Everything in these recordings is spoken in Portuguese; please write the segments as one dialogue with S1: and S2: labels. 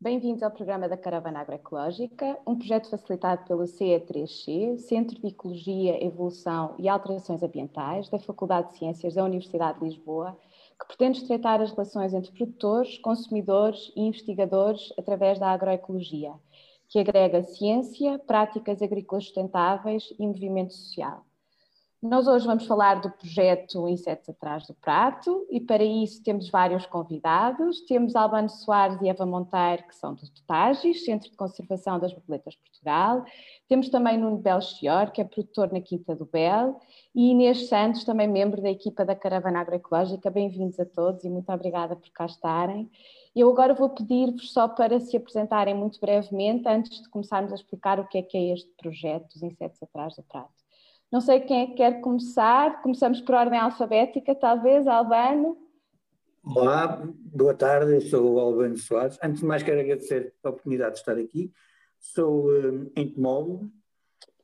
S1: Bem-vindos ao programa da Caravana Agroecológica, um projeto facilitado pelo CE3C, Centro de Ecologia, Evolução e Alterações Ambientais da Faculdade de Ciências da Universidade de Lisboa, que pretende estreitar as relações entre produtores, consumidores e investigadores através da agroecologia, que agrega ciência, práticas agrícolas sustentáveis e movimento social. Nós hoje vamos falar do projeto Insetos Atrás do Prato e para isso temos vários convidados. Temos Albano Soares e Eva Monteiro, que são do Totagis, Centro de Conservação das Borboletas Portugal. Temos também Nuno Belchior, que é produtor na Quinta do Bel, e Inês Santos, também membro da equipa da Caravana Agroecológica. Bem-vindos a todos e muito obrigada por cá estarem. Eu agora vou pedir-vos só para se apresentarem muito brevemente, antes de começarmos a explicar o que é que é este projeto dos Insetos Atrás do Prato. Não sei quem é que quer começar. Começamos por ordem alfabética, talvez, Albano.
S2: Olá, boa tarde, eu sou o Albano Soares. Antes de mais, quero agradecer a oportunidade de estar aqui. Sou uh, entomólogo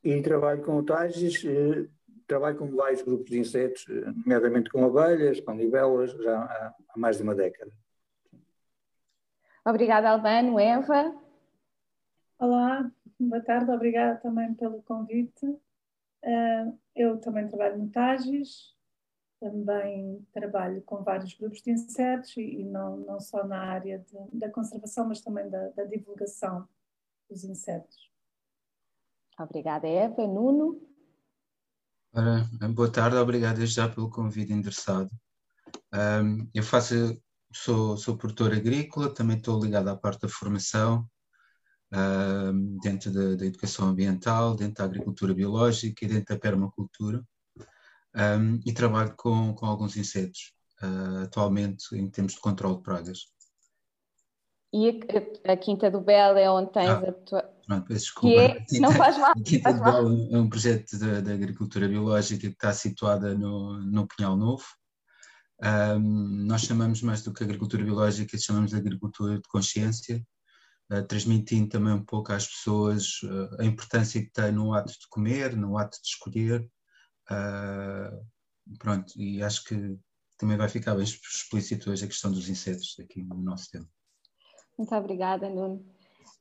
S2: e trabalho com otagens, uh, trabalho com vários grupos de insetos, uh, nomeadamente com abelhas, com libelas, já há, há mais de uma década.
S1: Obrigada, Albano. Eva?
S3: Olá, boa tarde, obrigada também pelo convite. Uh, eu também trabalho no Tages, também trabalho com vários grupos de insetos e, e não, não só na área de, da conservação, mas também da, da, divulgação dos insetos.
S1: Obrigada, Eva. Nuno?
S4: Ora, boa tarde, obrigado já pelo convite endereçado. Um, eu faço, sou, sou produtor agrícola, também estou ligado à parte da formação uh, dentro da, da, educação ambiental, dentro da agricultura biológica e dentro da permacultura, um, e trabalho com, com alguns insetos, uh, atualmente em termos de controle de pragas.
S1: E a, a, Quinta do Belo é onde tens
S4: ah,
S1: a tua.
S4: Pronto, peço desculpa.
S1: É, não faz mal.
S4: A Quinta do Belo é um projeto de, agricultura biológica que está situada no, no Pinhal Novo. Um, nós chamamos mais do que agricultura biológica, chamamos de agricultura de consciência, transmitindo também um pouco às pessoas uh, a importância que tem no ato de comer, no ato de escolher. Uh, pronto, e acho que também vai ficar bem explícito hoje a questão dos insetos aqui no nosso tema.
S1: Muito obrigada, Nuno.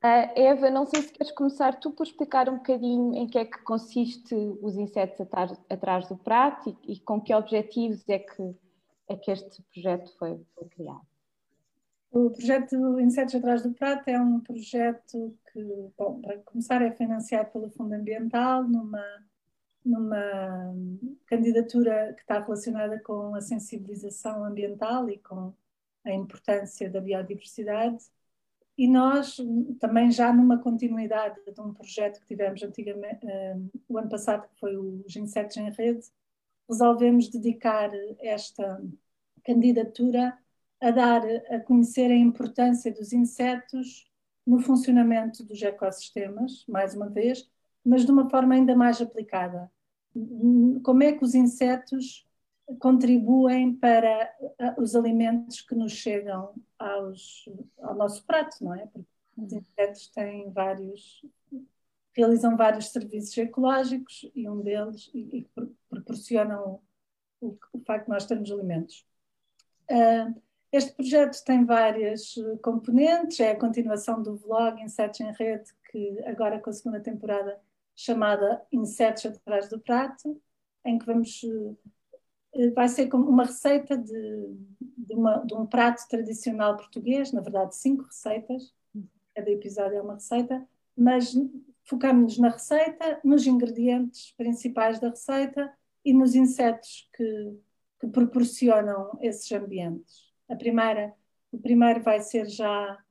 S1: Uh, Eva, não sei se queres começar tu por explicar um bocadinho em que é que consiste os insetos atrás, atrás do prato e, e, com que objetivos é que, é que este projeto foi, foi criado.
S3: O projeto Insetos Atrás do Prato é um projeto que, bom, para começar, é financiado pelo Fundo Ambiental numa, numa candidatura que está relacionada com a sensibilização ambiental e com a importância da biodiversidade. E nós, também já numa continuidade de um projeto que tivemos antigamente, um, o ano passado, que foi os Insetos em Rede, resolvemos dedicar esta candidatura a dar a conhecer a importância dos insetos no funcionamento dos ecossistemas, mais uma vez, mas de uma forma ainda mais aplicada. Como é que os insetos contribuem para os alimentos que nos chegam aos, ao nosso prato, não é? Porque os insetos têm vários, realizam vários serviços ecológicos e um deles e, e proporcionam o, o, facto de nós termos alimentos. Uh, este projeto tem várias eh, componentes, é a continuação do vlog Insetos em Rede, que agora com a segunda temporada chamada Insetos Atrás do Prato, em que vamos. Eh, vai ser como uma receita de, de, uma, de um prato tradicional português, na verdade, cinco receitas, cada episódio é uma receita, mas focamos-nos na receita, nos ingredientes principais da receita e nos insetos que, que proporcionam esses ambientes. A primeira, o primeiro vai ser já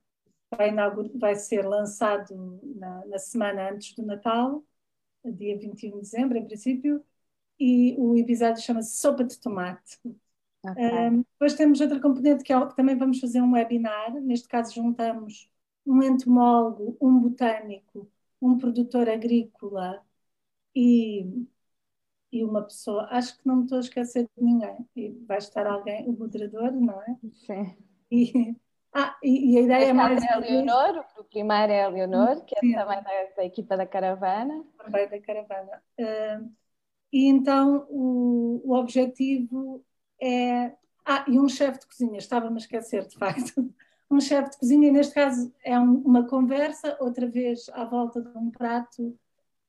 S3: vai, vai ser lançado na, na, semana antes do Natal, dia 21 de dezembro, em princípio, e o episódio chama-se Sopa de Tomate. Okay. Um, depois temos outra componente que, é, que também vamos fazer um webinar. Neste caso, juntamos um entomólogo, um botânico, um produtor agrícola e e uma pessoa, acho que não me estou a esquecer de ninguém, e vai estar alguém, o moderador, não é?
S1: Sim.
S3: E, ah, e, e a ideia é mais.
S1: É a Leonor, o primeiro é a Leonor, que é Sim. também da, da, equipa da caravana.
S3: Também da caravana. Uh, e então o, o objetivo é. Ah, e um chefe de cozinha, estava-me a esquecer, de facto. um chefe de cozinha, e neste caso é um, uma conversa, outra vez à volta de um prato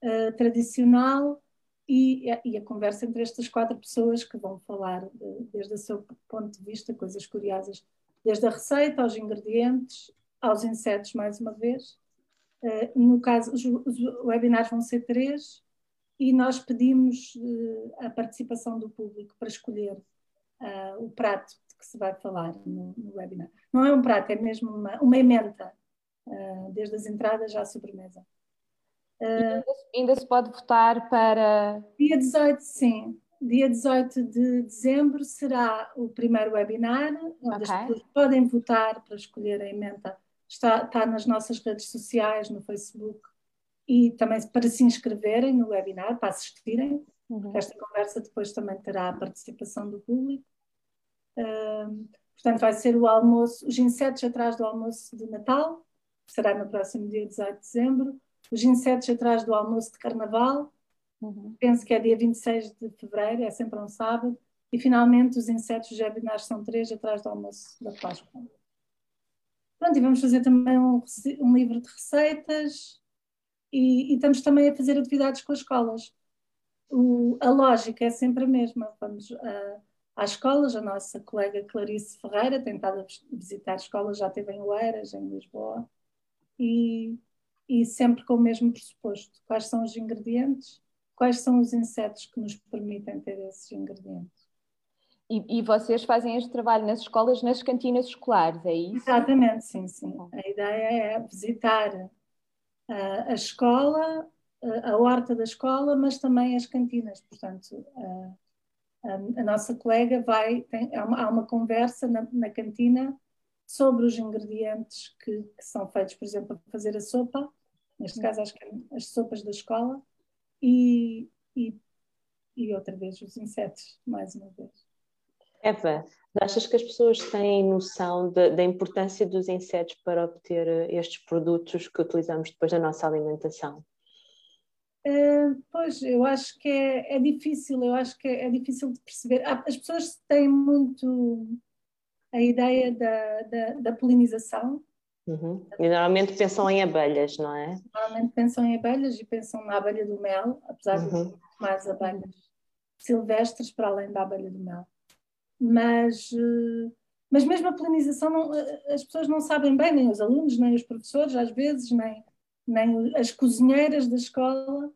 S3: uh, tradicional, e, e, a conversa entre estas quatro pessoas que vão falar de, desde o seu ponto de vista, coisas curiosas, desde a receita aos ingredientes, aos insetos, mais uma vez. Uh, no caso, os, os, webinars vão ser três e nós pedimos uh, a participação do público para escolher uh, o prato de que se vai falar no, no, webinar. Não é um prato, é mesmo uma, uma emenda, desde as entradas à sobremesa.
S1: Ainda, ainda, se pode votar para.
S3: Dia 18, sim. Dia 18 de dezembro será o primeiro webinar, onde okay. as pessoas podem votar para escolher a emenda. Está, está nas nossas redes sociais, no Facebook, e também para se inscreverem no webinar, para assistirem. Uhum. Esta conversa depois também terá a participação do público. Um, portanto, vai ser o almoço, os insetos atrás do almoço de Natal, será no próximo dia 18 de dezembro os insetos atrás do almoço de carnaval, uhum. penso que é dia 26 de fevereiro, é sempre um sábado, e finalmente os insetos os webinars são três atrás do almoço da Páscoa. Pronto, e vamos fazer também um, um livro de receitas e, e, estamos também a fazer atividades com as escolas. O, a lógica é sempre a mesma. Vamos uh, às escolas, a nossa colega Clarice Ferreira tem estado a visitar escolas, já esteve em Oeiras, em Lisboa, e e sempre com o mesmo pressuposto. Quais são os ingredientes? Quais são os insetos que nos permitem ter esses ingredientes?
S1: E, e vocês fazem este trabalho nas escolas, nas cantinas escolares, é isso?
S3: Exatamente, sim, sim. A ideia é visitar uh, a escola, uh, a horta da escola, mas também as cantinas. Portanto, uh, a, a, nossa colega vai, tem, há, uma, há uma conversa na, na cantina sobre os ingredientes que, que, são feitos, por exemplo, para fazer a sopa, neste caso acho que é as sopas da escola, e, e, e outra vez os insetos, mais uma vez.
S5: Eva, achas que as pessoas têm noção de, da importância dos insetos para obter eh, estes produtos que utilizamos depois da nossa alimentação?
S3: Uh, pois, eu acho que é, é, difícil, eu acho que é, é difícil de perceber. As pessoas têm muito a ideia da, da, da polinização.
S5: Uhum. E normalmente pensam em abelhas, não é?
S3: Normalmente pensam em abelhas e pensam na abelha do mel, apesar uhum. de mais abelhas silvestres para além da abelha do mel. Mas, eh, mas mesmo a polinização, não, eh, as pessoas não sabem bem, nem os alunos, nem os professores, às vezes, nem, nem as cozinheiras da escola,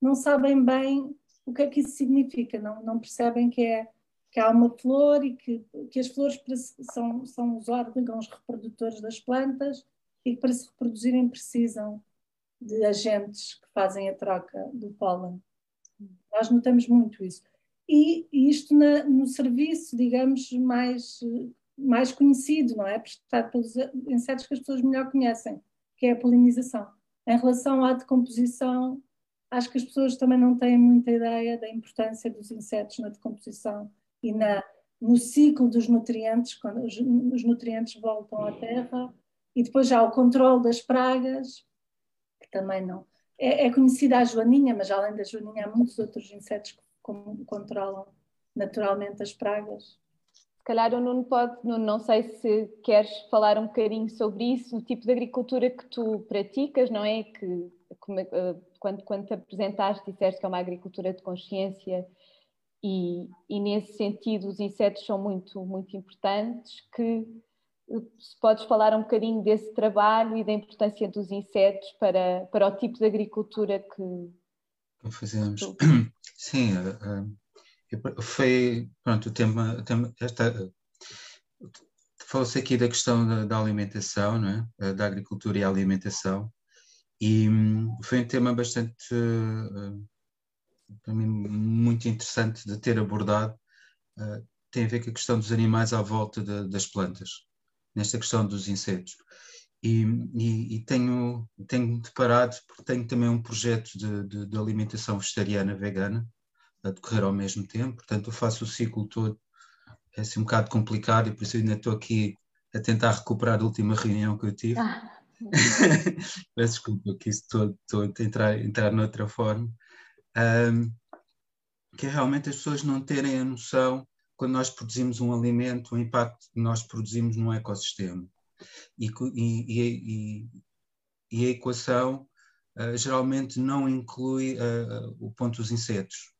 S3: não sabem bem o que é que isso significa, não, não percebem que é que há uma flor e que, que as flores são, são os órgãos reprodutores das plantas e que para se reproduzirem precisam de agentes que fazem a troca do pólen. Nós notamos muito isso. E, e isto na, no serviço, digamos, mais, mais conhecido, não é? Prestado pelos insetos que as pessoas melhor conhecem, que é a polinização. Em relação à decomposição, acho que as pessoas também não têm muita ideia da importância dos insetos na decomposição e na, no ciclo dos nutrientes, quando os, os nutrientes voltam à terra, e depois já o controle das pragas, que também não. É, é, conhecida a joaninha, mas além da joaninha há muitos outros insetos que controlam naturalmente as pragas.
S1: Se calhar o Nuno pode, Nuno, não sei se queres falar um bocadinho sobre isso, o tipo de agricultura que tu praticas, não é? Que, eh, quando, quando te apresentaste, disseste que é uma agricultura de consciência e, e, nesse sentido os insetos são muito, muito importantes, que se podes falar um bocadinho desse trabalho e da importância dos insetos para, para o tipo de agricultura que
S4: fazemos. Sim, uh, foi pronto, o tema, o tema esta, falou-se aqui da questão da, da, alimentação, não é? da agricultura e alimentação, e um, foi um tema bastante para mim muito interessante de ter abordado uh, tem a ver com a questão dos animais à volta de, das plantas, nesta questão dos insetos. E, e, e, tenho, tenho deparado, porque tenho também um projeto de, de, de, alimentação vegetariana vegana a decorrer ao mesmo tempo, portanto eu faço o ciclo todo, é assim um bocado complicado e por isso ainda estou aqui a tentar recuperar a última reunião que eu tive. Ah. Peço desculpa que isso estou, estou a entrar, entrar noutra forma, um, que é realmente as pessoas não terem a noção, quando nós produzimos um alimento, o impacto que nós produzimos no ecossistema. E, e, e a equação uh, geralmente não inclui uh, o ponto dos insetos.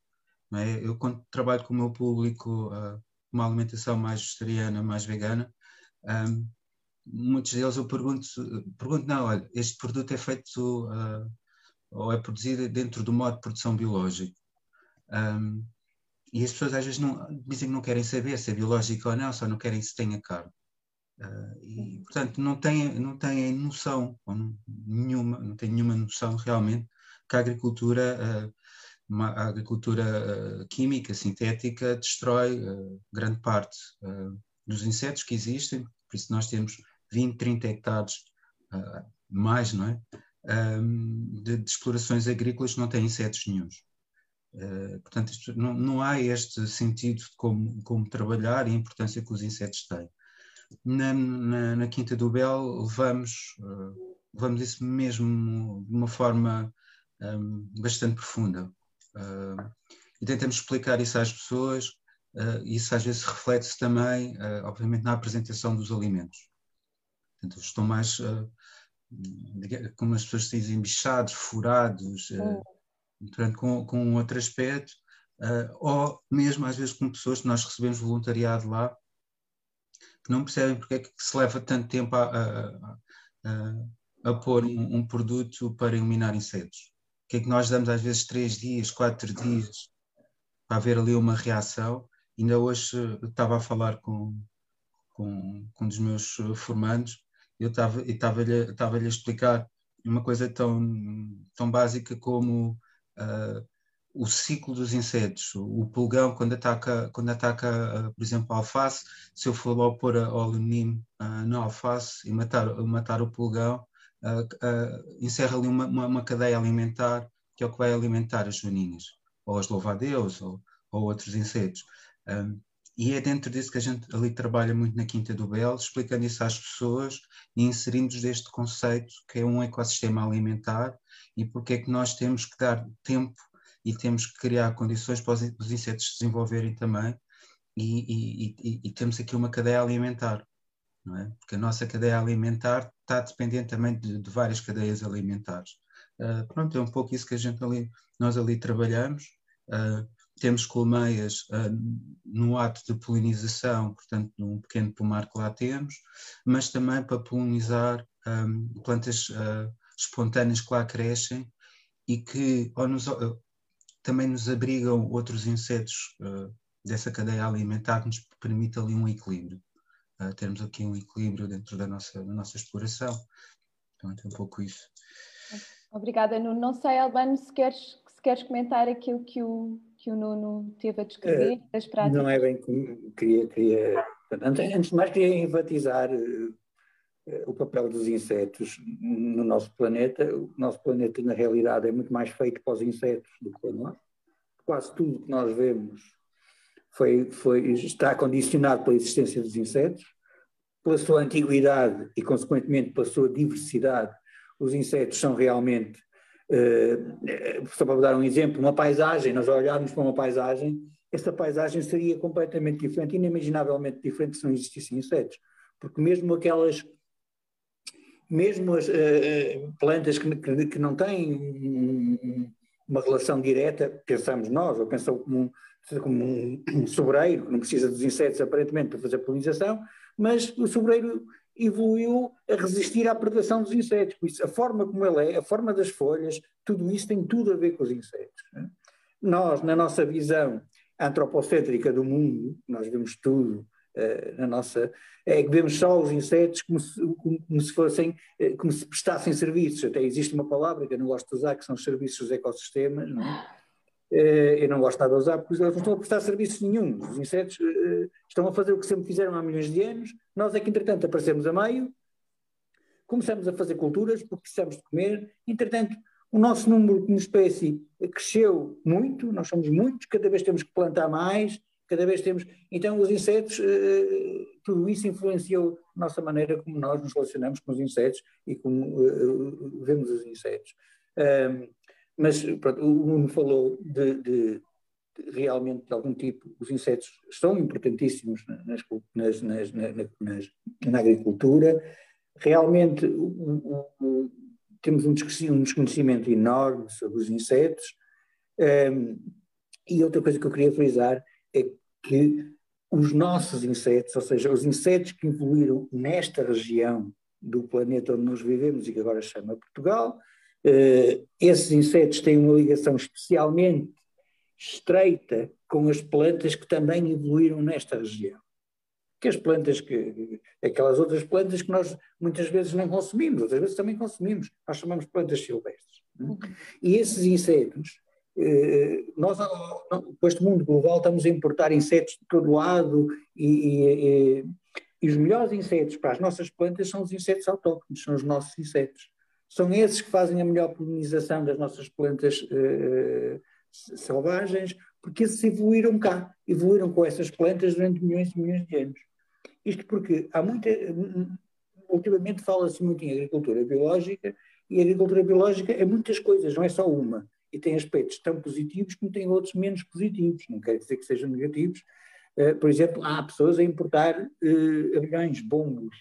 S4: É? Eu, quando trabalho com o meu público uh, uma alimentação mais vegetariana, mais vegana, um, muitos deles eu pergunto, pergunto não, olha, este produto é feito ou é produzido dentro do modo de produção biológico. Um, e as pessoas às vezes não, dizem que não querem saber se é biológico ou não, só não querem se tenha carne. Uh, e, portanto, não têm, não noção, não, nenhuma, não têm nenhuma noção realmente que a agricultura, uh, uma, a agricultura uh, química, sintética, destrói grande parte dos insetos que existem, por isso nós temos 20, 30 hectares, mais, não é? De, de, explorações agrícolas não têm insetos nenhums. portanto, não, não há este sentido de como, como trabalhar e a importância que os insetos têm na, na, na Quinta do Bel levamos, uh, levamos isso mesmo de uma forma um, bastante profunda. Uh, e tentamos explicar isso às pessoas, uh, isso às vezes reflete-se também, uh, obviamente, na apresentação dos alimentos. Portanto, estão mais, como as pessoas dizem, bichados, furados, portanto, com, com um outro aspecto, ou mesmo às vezes com pessoas que nós recebemos voluntariado lá, que não percebem porque é que se leva tanto tempo a, a, a, a pôr um, um, produto para eliminar insetos. Que é que nós damos às vezes três dias, quatro dias para haver ali uma reação. Ainda hoje eh, estava a falar com, com, com um dos meus formandos, eu estava-lhe estava a explicar uma coisa tão, tão básica como uh, o ciclo dos insetos. O pulgão, quando ataca, quando ataca uh, por exemplo, a alface, se eu for logo pôr óleo neem uh, na alface e matar, matar o pulgão, uh, encerra ali uma, uma, uma, cadeia alimentar que é o que vai alimentar as joaninhas, ou as louvadeus, ou, ou outros insetos. E é dentro disso que a gente ali trabalha muito na Quinta do Belo, explicando isso às pessoas e inserindo-os deste conceito que é um ecossistema alimentar e porque é que nós temos que dar tempo e temos que criar condições para os insetos se desenvolverem também e, e, e, e temos aqui uma cadeia alimentar, não é? Porque a nossa cadeia alimentar está dependente também de, de várias cadeias alimentares. Uh, pronto, é um pouco isso que a gente ali, nós ali trabalhamos. Uh, temos colmeias uh, no ato de polinização, portanto, num pequeno pomar que lá temos, mas também para polinizar um, plantas espontâneas que lá crescem e que nos, também nos abrigam outros insetos uh, dessa cadeia alimentar que nos permite ali um equilíbrio. Uh, termos aqui um equilíbrio dentro da nossa, da nossa exploração. Então é um pouco isso.
S1: Obrigada, Nuno. Não sei, Albano, se queres, se queres comentar aquilo que o, que o Nuno teve a descrever, uh,
S2: das práticas. Não é bem como queria. queria antes, de mais, queria enfatizar o papel dos insetos no nosso planeta. O nosso planeta, na realidade, é muito mais feito para os insetos do que para nós. Quase tudo que nós vemos foi, foi, está condicionado pela existência dos insetos, pela sua antiguidade e, consequentemente, pela sua diversidade. Os insetos são realmente, uh, só para dar um exemplo, uma paisagem, nós olharmos para uma paisagem, essa paisagem seria completamente diferente, inimaginavelmente diferente se não existissem insetos. Porque mesmo aquelas mesmo as uh, plantas que, que, que, não têm uma relação direta, pensamos nós, ou pensam como um, como um sobreiro, que não precisa dos insetos aparentemente para fazer polinização, mas o sobreiro evoluiu a resistir à predação dos insetos. Por isso, a forma como ele é, a forma das folhas, tudo isso tem tudo a ver com os insetos. Né? Nós, na nossa visão antropocêntrica do mundo, nós vemos tudo uh, na nossa é que vemos só os insetos como se, como, como se fossem, eh, como se prestassem serviços. Até existe uma palavra que eu não gosto de usar, que são os serviços dos ecossistemas, não é? Eh, eu não gosto de usar porque eles não estão a prestar serviços nenhum. Os insetos eh, estão a fazer o que sempre fizeram há milhões de anos. Nós é que, entretanto, aparecemos a meio, começamos a fazer culturas porque precisamos de comer. Entretanto, o nosso número como espécie cresceu muito, nós somos muitos, cada vez temos que plantar mais, cada vez temos. Então, os insetos, eh, tudo isso influenciou a nossa maneira como nós nos relacionamos com os insetos e como vemos os insetos. Mas pronto, o Nuno falou de, de, de, realmente de algum tipo, os insetos são importantíssimos nas, nas, nas, nas, na agricultura. realmente temos um desconhecimento enorme sobre os insetos. Um, e outra coisa que eu queria frisar é que os nossos insetos, ou seja, os insetos que evoluíram nesta região do planeta onde nós vivemos e que agora se chama Portugal, esses insetos têm uma ligação especialmente estreita com as plantas que também evoluíram nesta região que as plantas que aquelas outras plantas que nós muitas vezes não consumimos, outras vezes também consumimos, nós chamamos plantas silvestres. E esses insetos, eh, nós com este mundo global estamos a importar insetos de todo lado e, e, e, os melhores insetos para as nossas plantas são os insetos autóctones, são os nossos insetos. São esses que fazem a melhor polinização das nossas plantas eh, selvagens, porque esses evoluíram cá, evoluíram com essas plantas durante milhões e milhões de anos. Isto porque há muita. Ultimamente fala-se muito em agricultura biológica e a agricultura biológica é muitas coisas, não é só uma. E tem aspectos tão positivos como tem outros menos positivos. Não quer dizer que sejam negativos. Uh, por exemplo, há pessoas a importar uh, aviões, bombos,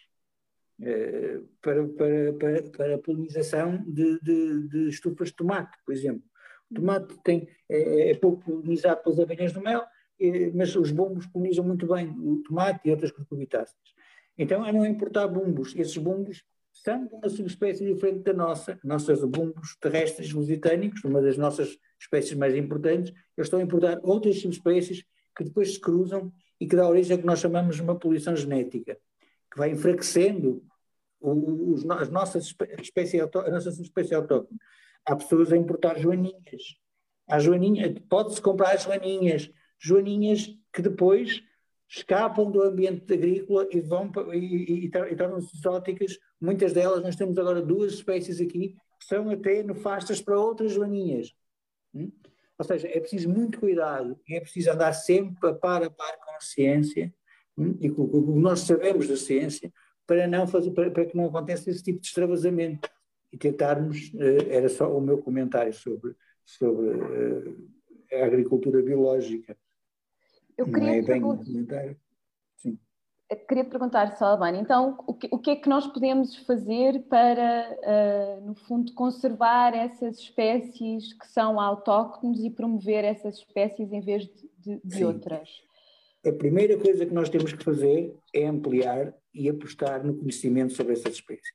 S2: para, para, para, para a polinização de, de, de, estufas de tomate, por exemplo. O tomate tem, é, é pouco polinizado pelas abelhas do mel, mas os bombos polinizam muito bem o tomate e outras cucurbitáceas. Então, a não importar bombos, esses bombos são de uma subespécie diferente da nossa, nossas bombos terrestres lusitânicos, uma das nossas espécies mais importantes, eles estão a importar outras subespécies que depois se cruzam e que dá origem ao que nós chamamos de uma poluição genética, que vai enfraquecendo os, as nossas espécies, a nossa subespécie autóctone. Há pessoas a importar joaninhas. Há joaninhas, pode-se comprar joaninhas, joaninhas que depois escapam do ambiente agrícola e vão e, e, e tornam-se exóticas. Muitas delas, nós temos agora duas espécies aqui que são até nefastas para outras joaninhas. Hum? Ou seja, é preciso muito cuidado e é preciso andar sempre a par a par com a ciência hum? e com o que nós sabemos da ciência para, não fazer, para, para, que não aconteça esse tipo de extravasamento e tentarmos, uh, era só o meu comentário sobre, sobre uh, a agricultura biológica.
S1: Eu queria, é perguntar, queria perguntar só, Albano, então o que, o que, é que nós podemos fazer para, uh, no fundo, conservar essas espécies que são autóctones e promover essas espécies em vez de, de, de outras?
S2: A primeira coisa que nós temos que fazer é ampliar e apostar no conhecimento sobre essas espécies.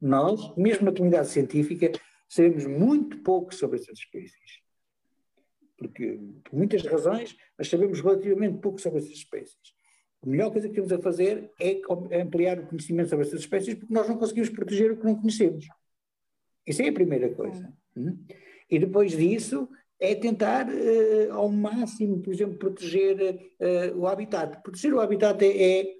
S2: Nós, mesmo na comunidade científica, sabemos muito pouco sobre essas espécies porque, por muitas razões, mas sabemos relativamente pouco sobre essas espécies. A melhor coisa que temos a fazer é ampliar o conhecimento sobre essas espécies, porque nós não conseguimos proteger o que não conhecemos. Isso é a primeira coisa. Hum? E depois disso, é tentar uh, ao máximo, por exemplo, proteger uh, o habitat. Proteger o habitat é, é,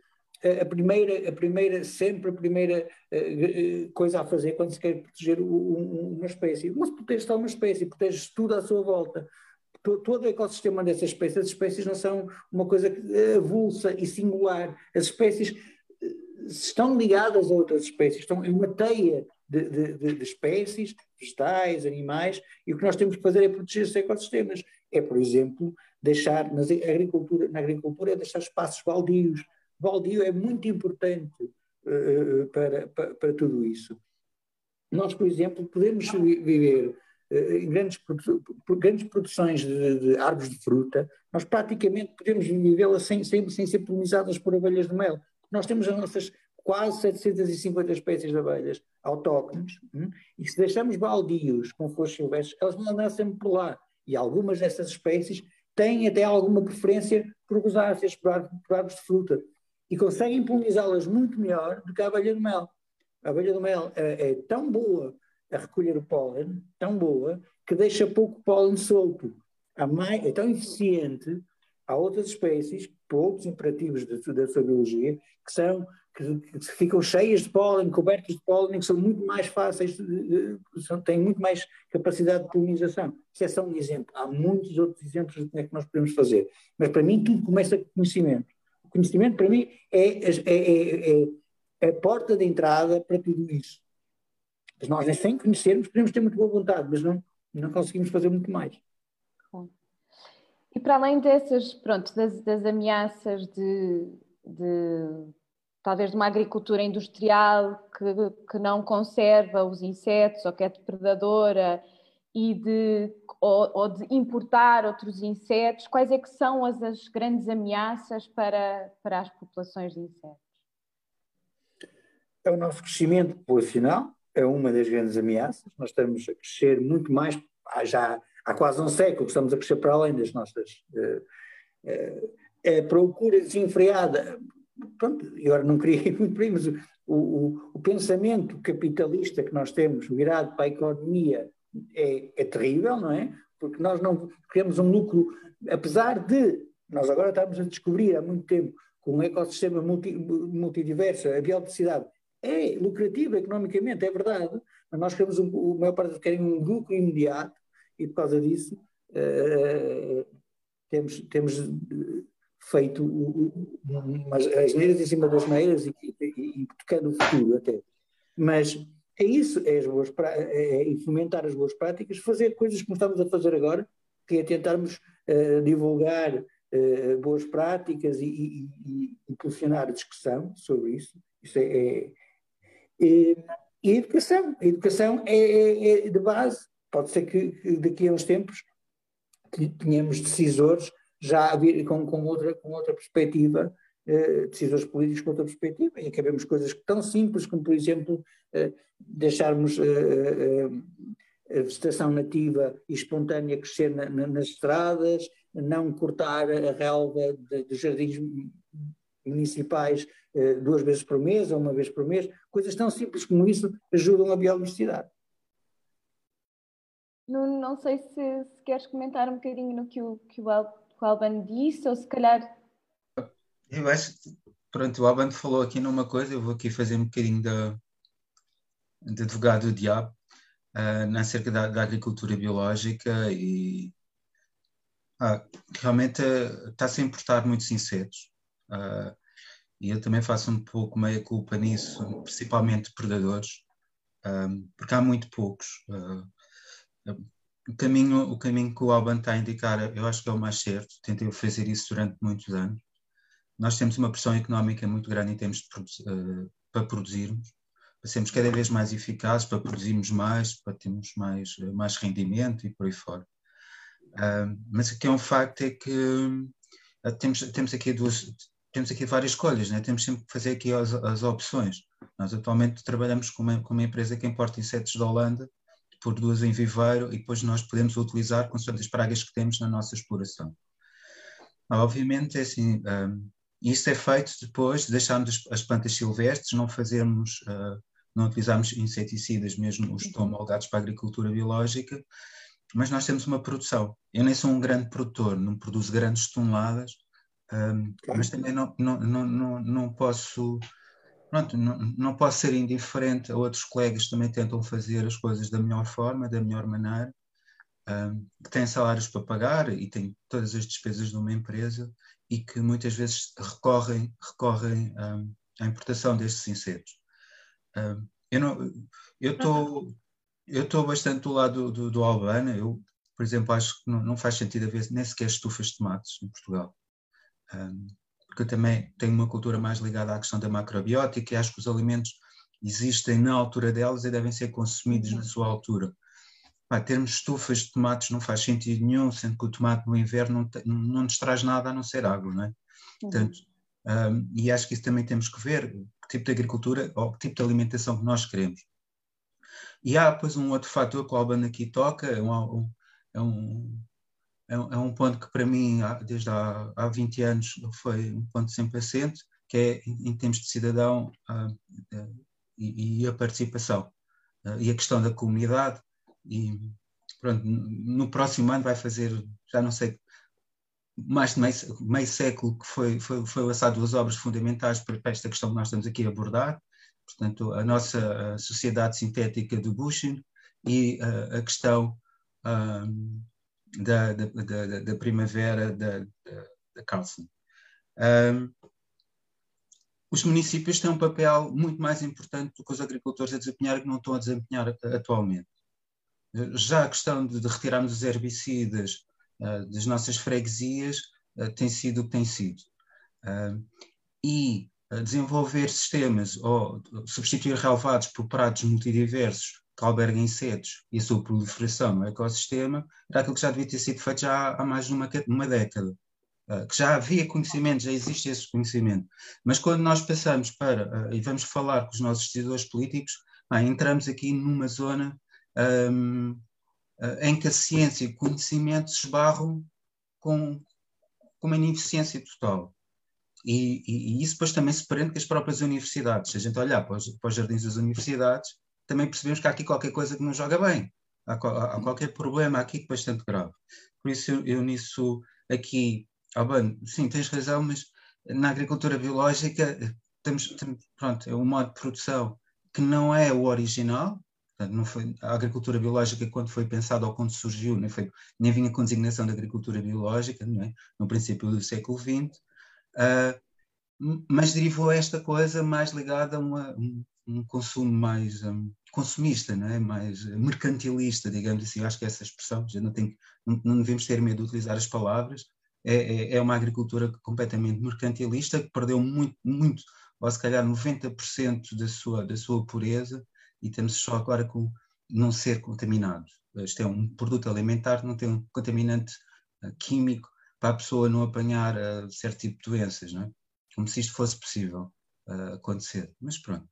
S2: a primeira, a primeira, sempre a primeira uh, coisa a fazer quando se quer proteger uma espécie. Não se protege só uma espécie, protege tudo à sua volta todo o ecossistema dessas espécies, as espécies não são uma coisa avulsa e singular. As espécies eh, estão ligadas a outras espécies, estão em uma teia de, de, de, espécies, vegetais, animais, e o que nós temos que fazer é proteger esses ecossistemas. É, por exemplo, deixar na agricultura, na agricultura é deixar espaços baldios. Baldio é muito importante uh, para, para, para tudo isso. Nós, por exemplo, podemos viver eh, em grandes, grandes produções de, de, árvores de fruta, nós praticamente podemos vivê-las sem, sem, sem ser polinizadas por abelhas de mel. Nós temos as nossas quase 750 espécies de abelhas autóctones, hum, e se deixamos baldios com flores silvestres, elas vão andar sempre por lá. E algumas dessas espécies têm até alguma preferência por rosáceas, por, por árvores de fruta, e conseguem polinizá-las muito melhor do que a abelha de mel. A abelha de mel é, é tão boa a recolher o pólen tão boa que deixa pouco pólen solto. Mais, é tão eficiente, há outras espécies, por outros imperativos da, da sua biologia, que são que, que, ficam cheias de pólen, cobertas de pólen, que são muito mais fáceis, de, de, são, têm muito mais capacidade de polinização. Isso é só um exemplo. Há muitos outros exemplos de como é que nós podemos fazer. Mas para mim tudo começa com conhecimento. Conhecimento para mim é, é, é, é a porta de entrada para tudo isso. Mas nós, sem conhecermos, podemos ter muito boa vontade, mas não, não conseguimos fazer muito mais.
S1: E para além dessas, pronto, das, das ameaças de, de, talvez de uma agricultura industrial que, que não conserva os insetos ou que é depredadora e de, ou, ou, de importar outros insetos, quais é que são as, as grandes ameaças para, para as populações de insetos?
S2: É o nosso crescimento populacional, é uma das grandes ameaças. Nós estamos a crescer muito mais, já há quase um século que estamos a crescer para além das nossas. Uh, uh, a procura desenfreada pronto, agora não queria ir muito para aí, mas o, o, o, pensamento capitalista que nós temos virado para a economia é, é terrível, não é? Porque nós não criamos um lucro, apesar de nós agora estamos a descobrir há muito tempo que um ecossistema multi, multidiverso, a biodiversidade, é lucrativa economicamente, é verdade, mas nós queremos, um, o maior parte querem um lucro imediato e por causa disso uh, temos, temos feito umas asneiras em cima das neiras e, e, e tocando o futuro até. Mas é isso, é, as boas, é, é fomentar as boas práticas, fazer coisas como estamos a fazer agora, que é tentarmos uh, divulgar uh, boas práticas e, e, e, impulsionar a discussão sobre isso. Isso é, é, é e a educação. A educação é, é, é, de base. Pode ser que, que daqui a uns tempos tenhamos decisores já vir com, com, outra, com outra perspectiva, eh, decisores políticos com outra perspectiva, e acabemos coisas tão simples como, por exemplo, eh, deixarmos eh, eh, a vegetação nativa e espontânea crescer na, na, nas estradas, não cortar a relva dos jardins municipais duas vezes por mês ou uma vez por mês, coisas tão simples como isso ajudam a biodiversidade.
S1: Não, não sei se, se, queres comentar um bocadinho no que o, que o o Alban disse, ou se calhar.
S4: Eu acho pronto, o Alban falou aqui numa coisa, eu vou aqui fazer um bocadinho de, de advogado do diabo, uh, acerca da, da, agricultura biológica e. Ah, realmente uh, está-se a importar muitos insetos. Uh, e eu também faço um pouco meia culpa nisso, principalmente predadores, um, porque há muito poucos. Uh, o caminho, o caminho que o Alban está a indicar, eu acho que é o mais certo. Tentei fazer isso durante muitos anos. Nós temos uma pressão económica muito grande em termos de, uh, para produzirmos, para sermos cada vez mais eficazes, para produzirmos mais, para termos mais, uh, mais rendimento e por aí fora. Uh, mas o que é um facto é que temos, temos aqui duas, temos aqui várias escolhas, né? temos sempre que fazer aqui as, as opções. Nós atualmente trabalhamos com uma, com uma empresa que importa insetos da Holanda, por duas em viveiro e depois nós podemos utilizar com as pragas que temos na nossa exploração. Obviamente, é assim, um, isso é feito depois de deixarmos as plantas silvestres, não fazermos, uh, não utilizarmos inseticidas, mesmo os moldados para a agricultura biológica, mas nós temos uma produção. Eu nem sou um grande produtor, não produzo grandes toneladas, um, mas também não, não, não, não, não posso pronto, não, não posso ser indiferente a outros colegas que também tentam fazer as coisas da melhor forma, da melhor maneira, um, que têm salários para pagar e têm todas as despesas de uma empresa e que muitas vezes recorrem, recorrem um, à importação destes insetos. Um, eu estou eu estou bastante do lado do, do, Albana, eu, por exemplo, acho que não, não faz sentido haver nem sequer estufas de tomates em Portugal. Um, porque também tenho uma cultura mais ligada à questão da macrobiótica e acho que os alimentos existem na altura delas e devem ser consumidos na sua altura. Pá, termos estufas de tomates não faz sentido nenhum, sendo que o tomate no inverno não, não nos traz nada a não ser água, não é? Uhum. Portanto, um, e acho que isso também temos que ver, que tipo de agricultura ou que tipo de alimentação que nós queremos. E há, depois, um outro fator que o Alban aqui toca, é um, é um, é, é um ponto que para mim, desde há, há 20 anos, foi um ponto sempre assente, que é em termos de cidadão uh, e, e, a participação uh, e a questão da comunidade e pronto, no próximo ano vai fazer, já não sei, mais de meio, meio século que foi, foi, foi lançado duas obras fundamentais para, esta questão que nós estamos aqui a abordar, portanto, a nossa sociedade sintética do Bushing e a questão um, da, da, da, da primavera da, da, Carlson. Um, os municípios têm um papel muito mais importante do que os agricultores a desempenhar que não estão a desempenhar atualmente. Já a questão de, de retirarmos os herbicidas uh, das nossas freguesias uh, tem sido o que tem sido. Uh, e desenvolver sistemas ou substituir relevados por pratos multidiversos que alberguem insetos e a sua proliferação no ecossistema, era aquilo que já devia ter sido feito já há mais de uma, uma década. Uh, que já havia conhecimento, já existe esse conhecimento. Mas quando nós passamos para, uh, e vamos falar com os nossos decisores políticos, ah, entramos aqui numa zona um, em que a ciência e o conhecimento se esbarram com, com uma ineficiência total. E, e, e, isso depois também se prende com as próprias universidades. Se a gente olhar para os, para os jardins das universidades, também percebemos que há aqui qualquer coisa que não joga bem. Há, há, qualquer problema aqui bastante grave. Por isso, eu, eu nisso aqui, ah, bem, sim, tens razão, mas na agricultura biológica temos, temos, pronto, é um modo de produção que não é o original, portanto, não foi, a agricultura biológica, quando foi pensada ou quando surgiu, nem, foi, nem vinha com designação de agricultura biológica, é? no princípio do século XX, uh, mas derivou esta coisa mais ligada a uma, um, um consumo mais um, consumista, não é? mais mercantilista, digamos assim. Eu acho que essa expressão, já não, tem, não, não devemos ter medo de utilizar as palavras, é, é, é, uma agricultura completamente mercantilista que perdeu muito, muito, ou se calhar 90% da sua, da sua pureza e temos só agora com não ser contaminado. Isto é um produto alimentar, não tem um contaminante uh, químico para a pessoa não apanhar uh, certo tipo de doenças, não é? Como se isto fosse possível uh, acontecer. Mas pronto,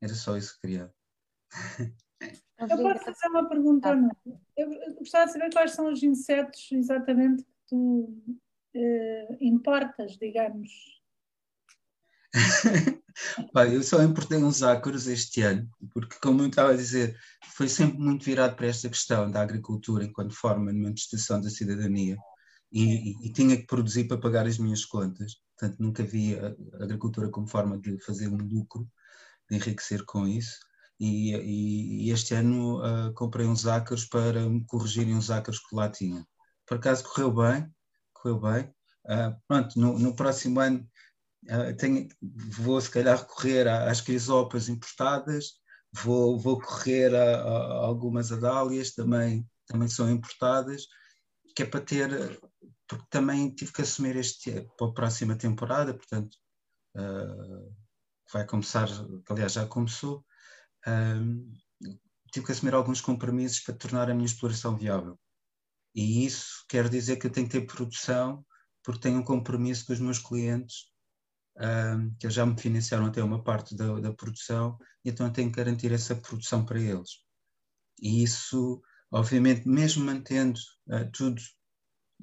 S4: era só isso que queria.
S3: Eu posso fazer uma pergunta, Ana? Eu gostava de saber quais são os insetos exatamente que tu eh, importas, digamos.
S4: eu só importei uns ácaros este ano, porque, como eu estava a dizer, foi sempre muito virado para esta questão da agricultura enquanto forma de manifestação da cidadania e, e, e, tinha que produzir para pagar as minhas contas. Portanto, nunca vi a agricultura como forma de fazer um lucro, de enriquecer com isso. E, e este ano uh, comprei uns ácaros para me corrigirem uns ácaros que lá tinha. Por acaso correu bem, correu bem. Uh, pronto, no, no, próximo ano tenho, vou se calhar recorrer às crisopas importadas, vou, vou correr a, a, algumas adálias, também, também são importadas, que é para ter, porque também tive que assumir este para a próxima temporada, portanto, uh, vai começar, aliás já começou, tive que assumir alguns compromissos para tornar a minha exploração viável. E isso quer dizer que eu tenho que ter produção, porque tenho um compromisso com os meus clientes, um, que já me financiaram até uma parte da, da produção, então eu tenho que garantir essa produção para eles. E isso, obviamente, mesmo mantendo uh, tudo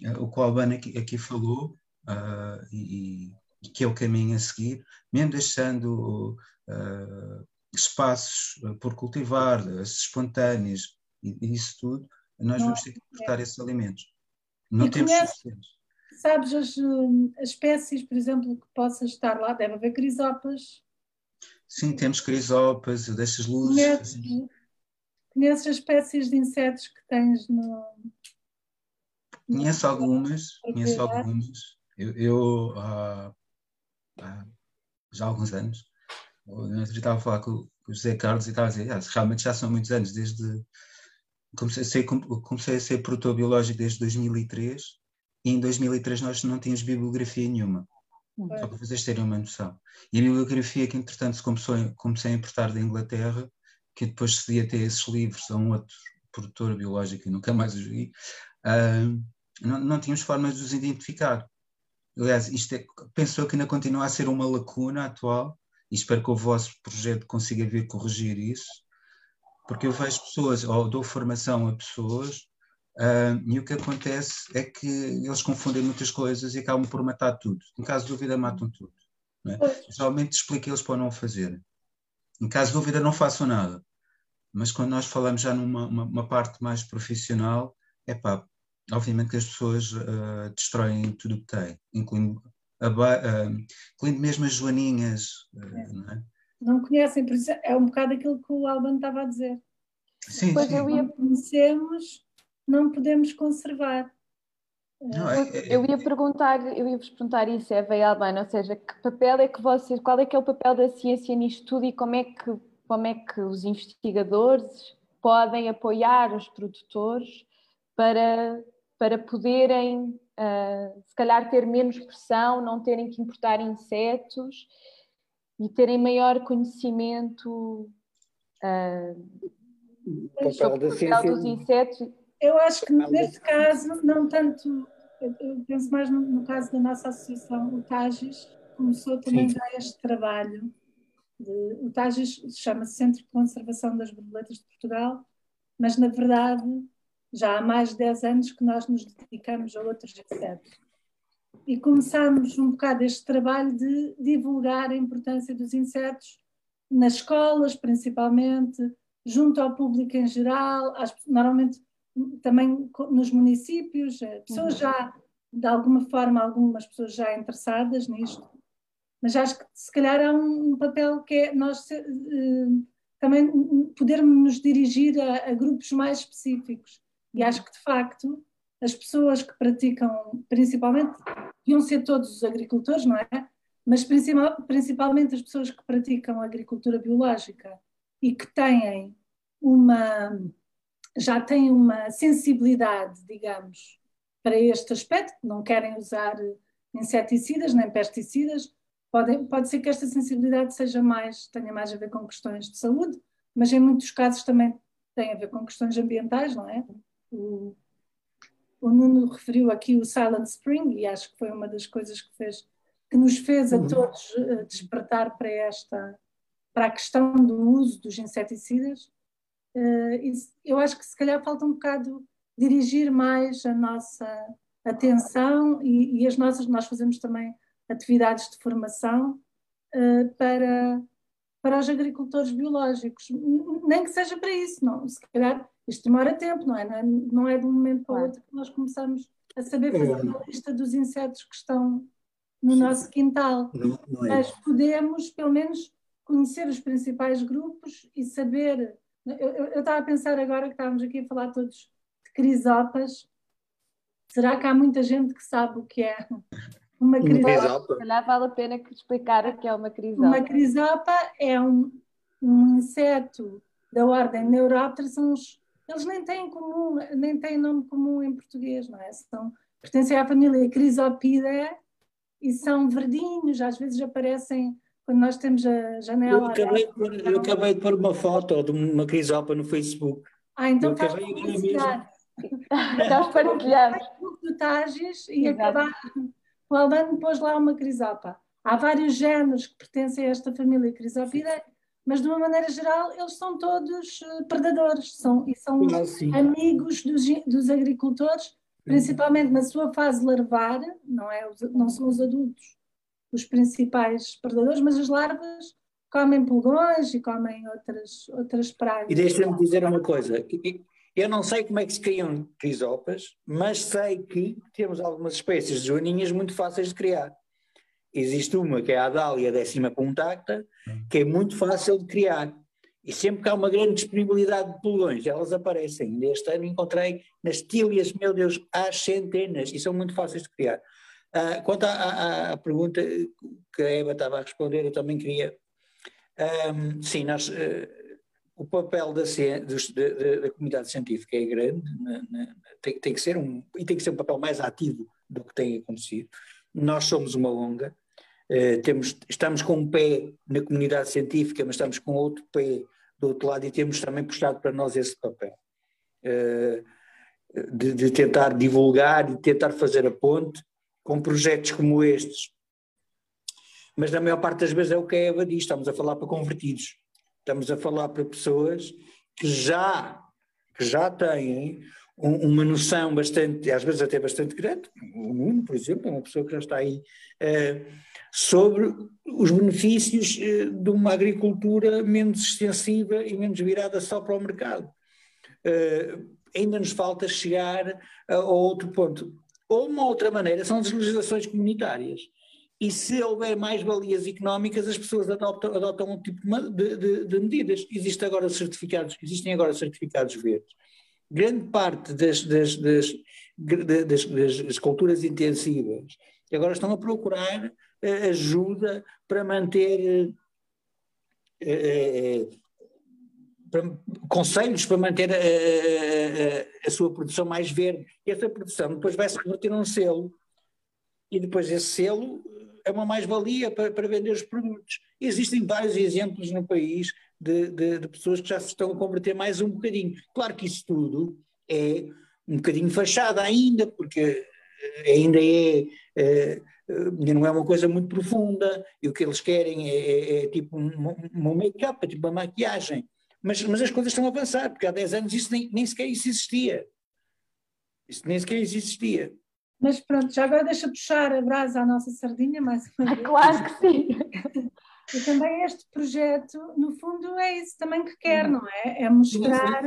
S4: uh, o que o Albano aqui, aqui falou, uh, e, e, que é o caminho a seguir, mesmo deixando espaços por cultivar, espontâneos, e, e isso tudo, nós não, vamos ter que importar é. esses alimentos. Não e temos suficientes.
S3: Sabes as, hum, as, espécies, por exemplo, que possa estar lá? Deve haver crisopas.
S4: Sim, temos crisopas, destas luzes.
S3: Conheces, conheces as espécies de insetos que tens no.
S4: Conheço algumas, conheço algumas. Eu, eu ah, ah, já há alguns anos, eu estava a falar com, o José Carlos e estava a dizer, ah, realmente já são muitos anos, desde comecei a ser, comecei a ser produtor biológico desde 2003 e em 2003 nós não tínhamos bibliografia nenhuma. Só para vocês terem uma noção. E a bibliografia que, entretanto, se começou, comecei a importar da Inglaterra, que depois cedia ter esses livros a um outro produtor biológico e nunca mais os vi, uh, não, não tínhamos forma de os identificar. Aliás, isto é, penso que ainda continua a ser uma lacuna atual, e espero que o vosso projeto consiga vir corrigir isso, porque eu vejo pessoas, ou dou formação a pessoas, uh, e o que acontece é que eles confundem muitas coisas e acabam por matar tudo. Em caso de dúvida, matam tudo. Não é? Geralmente explico-eles para não o fazerem. Em caso de dúvida, não façam nada. Mas quando nós falamos já numa uma, uma parte mais profissional, é pá, obviamente que as pessoas uh, destroem tudo o que têm, incluindo, uh, incluindo mesmo as joaninhas. É. Não é?
S3: não conhecem, por isso é um bocado aquilo que o Alban estava a dizer.
S4: Sim, pois sim.
S3: eu ia... conhecemos, não podemos conservar.
S1: Não, é, é, eu ia perguntar, eu ia vos perguntar isso, Eva e Albano, ou seja, que papel é que vocês, qual é que é o papel da ciência nisto tudo e como é que, como é que os investigadores podem apoiar os produtores para, para poderem, uh, se calhar, ter menos pressão, não terem que importar insetos e terem maior conhecimento uh, sobre o papel dos insetos.
S3: Eu acho que neste caso, não tanto, eu penso mais no, no caso da nossa associação, o TAGIS, começou também Sim. já este trabalho. De, o TAGIS chama-se Centro de Conservação das Borboletas de Portugal, mas na verdade já há mais de 10 anos que nós nos dedicamos a outros insetos. E começamos um bocado este trabalho de divulgar a importância dos insetos nas escolas, principalmente, junto ao público em geral, às, normalmente também nos municípios, eh, pessoas uhum. já, de alguma forma, algumas pessoas já interessadas nisto, mas acho que se calhar há um, papel que é nós uh, também podermos nos dirigir a, a, grupos mais específicos. E acho que, de facto, as pessoas que praticam, principalmente, deviam ser todos os agricultores, não é? Mas principalmente as pessoas que praticam agricultura biológica e que têm uma já têm uma sensibilidade, digamos, para este aspecto, não querem usar inseticidas nem pesticidas, pode, pode ser que esta sensibilidade seja mais, tenha mais a ver com questões de saúde, mas em muitos casos também tem a ver com questões ambientais, não é? O, o Nuno referiu aqui o Silent Spring e acho que foi uma das coisas que fez que nos fez a uhum. todos eh, despertar para esta para a questão do uso dos inseticidas eu acho que se calhar falta um bocado dirigir mais a nossa atenção e, e as nossas, nós fazemos também atividades de formação uh, para, para os agricultores biológicos, nem que seja para isso, não, se calhar isto demora tempo, não é? Não é, não é de um momento para o outro que nós começamos a saber fazer é. uma lista dos insetos que estão no Sim. nosso quintal, não, não é. mas podemos pelo menos conhecer os principais grupos e saber eu, estava a pensar agora que estávamos aqui a falar todos de crisopas. Será que há muita gente que sabe o que é uma crisopa?
S1: Se calhar vale a pena explicar o que é uma crisopa.
S3: Uma crisopa é um, um inseto da ordem são os, eles nem têm, comum, nem têm nome comum em português, não é? São, pertencem à família Crisopidae e são verdinhos, às vezes aparecem quando nós temos a janela.
S2: Eu acabei, de pôr, eu acabei de pôr uma foto de uma crisopa no Facebook.
S3: Ah, então estás para partilhar.
S1: Estás partilhar.
S3: do Tages e acabar. O Albano pôs lá uma crisopa. Há vários géneros que pertencem a esta família Crisopidae, mas de uma maneira geral eles são todos eh, predadores são, e são ah, amigos dos, dos agricultores, principalmente na sua fase larvar, não, é, não são os adultos os principais predadores, mas as larvas comem pulgões e comem outras, outras pragas.
S2: E deixa-me dizer uma coisa. Eu não sei como é que se criam crisopas, mas sei que temos algumas espécies de joaninhas muito fáceis de criar. Existe uma que é a Adália décima puntacta, que é muito fácil de criar. E sempre que há uma grande disponibilidade de pulgões, elas aparecem. Neste ano encontrei nas tílias, meu Deus, há centenas e são muito fáceis de criar. Uh, quanto à, à, pergunta que a Eva estava a responder, eu também queria. Um, sim, nós, uh, o papel da, da, da, comunidade científica é grande, na, na, tem, tem, que ser um, e tem que ser um papel mais ativo do que tem acontecido. Nós somos uma longa, uh, temos, estamos com um pé na comunidade científica, mas estamos com outro pé do outro lado e temos também puxado para nós esse papel. De, de, tentar divulgar e tentar fazer a ponte com projetos como estes. Mas na maior parte das vezes é o que a Eva diz, estamos a falar para convertidos, estamos a falar para pessoas que já, que já têm um, uma noção bastante, às vezes até bastante grande, o Nuno, por exemplo, é uma pessoa que já está aí, uh, sobre os benefícios uh, de uma agricultura menos extensiva e menos virada só para o mercado. Uh, ainda nos falta chegar a, a outro ponto. Ou uma outra maneira são as legislações comunitárias. E se houver mais valias económicas, as pessoas adoptam, adotam um tipo de, de, de medidas. Existe agora certificados, existem agora certificados verdes. Grande parte das, das, das, das, das culturas intensivas agora estão a procurar eh, ajuda para manter eh, eh, para, conselhos para manter a, a, a, sua produção mais verde. E essa produção depois vai se reverter num selo. E depois esse selo é uma mais-valia para, para, vender os produtos. Existem vários exemplos no país de, de, de, pessoas que já se estão a converter mais um bocadinho. Claro que isso tudo é um bocadinho fachada ainda, porque eh, ainda é, é não é uma coisa muito profunda, e o que eles querem é, é, é tipo um, um make-up, é tipo uma maquiagem. Mas, mas as coisas estão a avançar, porque há 10 anos isso nem, nem sequer isso existia. Isso nem sequer existia.
S3: Mas pronto, já agora deixa puxar a brasa à nossa sardinha mais uma
S1: vez. Claro que sim.
S3: E também este projeto, no fundo, é isso também que quer, não é? É mostrar,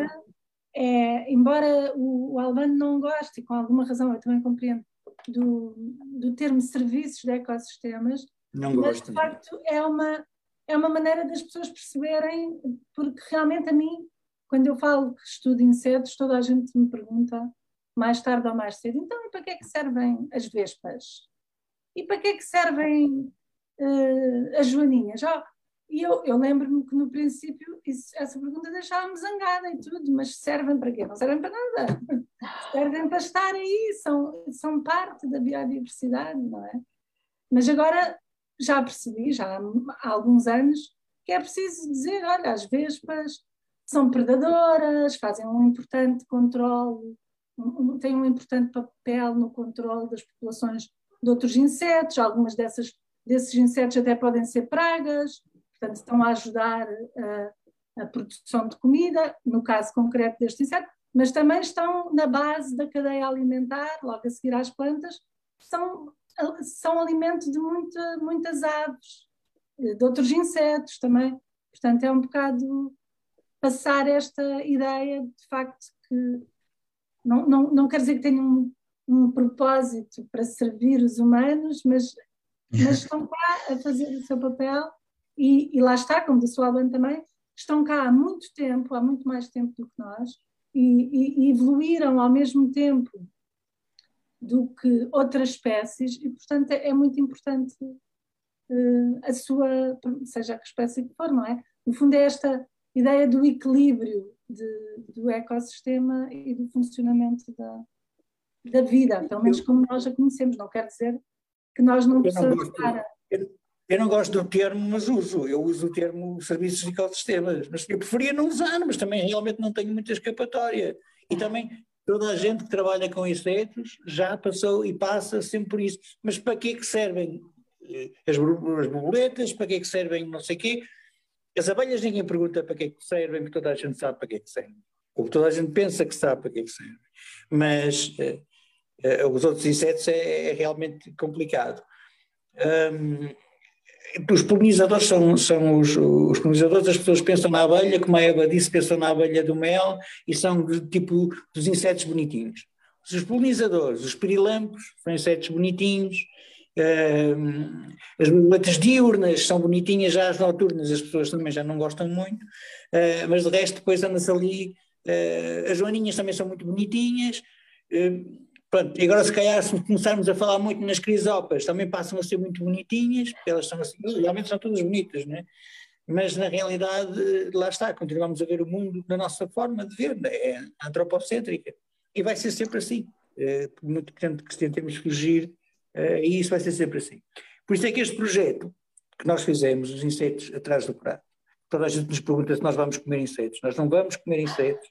S3: é, embora o, o Albano não goste, e com alguma razão eu também compreendo, do, do termo serviços de ecossistemas,
S2: não mas gosto.
S3: de facto é uma, é uma maneira das pessoas perceberem, porque realmente a mim, quando eu falo que estudo insetos, toda a gente me pergunta mais tarde ou mais cedo. Então, e para que é que servem as vespas? E para que é que servem uh, as joaninhas? Oh, e eu, eu lembro-me que no princípio isso, essa pergunta deixava-me zangada e tudo, mas servem para quê? Não servem para nada. servem para estar aí, são, são parte da biodiversidade, não é? Mas agora já percebi, já há alguns anos, que é preciso dizer, olha, as vespas são predadoras, fazem um importante controle um, têm um importante papel no controle das populações de outros insetos, algumas dessas, desses insetos até podem ser pragas, portanto estão a ajudar a, a produção de comida, no caso concreto deste inseto, mas também estão na base da cadeia alimentar, logo a seguir às plantas, são, são alimento de muita, muitas aves, de outros insetos também. Portanto, é um bocado passar esta ideia de facto que não, não, não quer dizer que tenham um, um propósito para servir os humanos, mas, mas estão cá a fazer o seu papel e, e lá está, como disse o Alan também, estão cá há muito tempo, há muito mais tempo do que nós, e, e, evoluíram ao mesmo tempo do que outras espécies, e portanto é, é muito importante uh, a sua, seja a que espécie que for, não é? No fundo, é esta ideia do equilíbrio de, do ecossistema e do funcionamento da, da vida, pelo menos como nós a conhecemos. Não quer dizer que nós não possamos estar.
S2: Eu não gosto do termo, mas uso. Eu uso o termo serviços de ecossistemas. Mas eu preferia não usar, mas também realmente não tenho muita escapatória. E também toda a gente que trabalha com insetos já passou e passa sempre por isso. Mas para que é que servem eh, as borboletas? Para que é que servem não sei o quê? As abelhas ninguém pergunta para que é que servem, porque toda a gente sabe para que que servem. Ou toda a gente pensa que sabe para que que servem. Mas uh, uh, os outros insetos é, é realmente complicado. Um, os polinizadores são, são os, os, polinizadores, as pessoas pensam na abelha, como a Eva disse, pensam na abelha do mel e são tipo dos insetos bonitinhos. Os polinizadores, os pirilampos, são insetos bonitinhos, Uh, as borboletas diurnas são bonitinhas, já as noturnas as pessoas também já não gostam muito, uh, mas de resto depois anda-se ali, uh, as joaninhas também são muito bonitinhas, pronto, e agora se calhar se começarmos a falar muito nas crisopas também passam a ser muito bonitinhas, porque elas são assim, realmente são todas bonitas, não é? Mas na realidade, lá está, continuamos a ver o mundo da nossa forma de ver, é antropocêntrica, e vai ser sempre assim, muito que tentemos fugir Uh, e isso vai ser sempre assim. Por isso é que este projeto que nós fizemos, os insetos atrás do prato, toda a gente nos pergunta se nós vamos comer insetos. Nós não vamos comer insetos.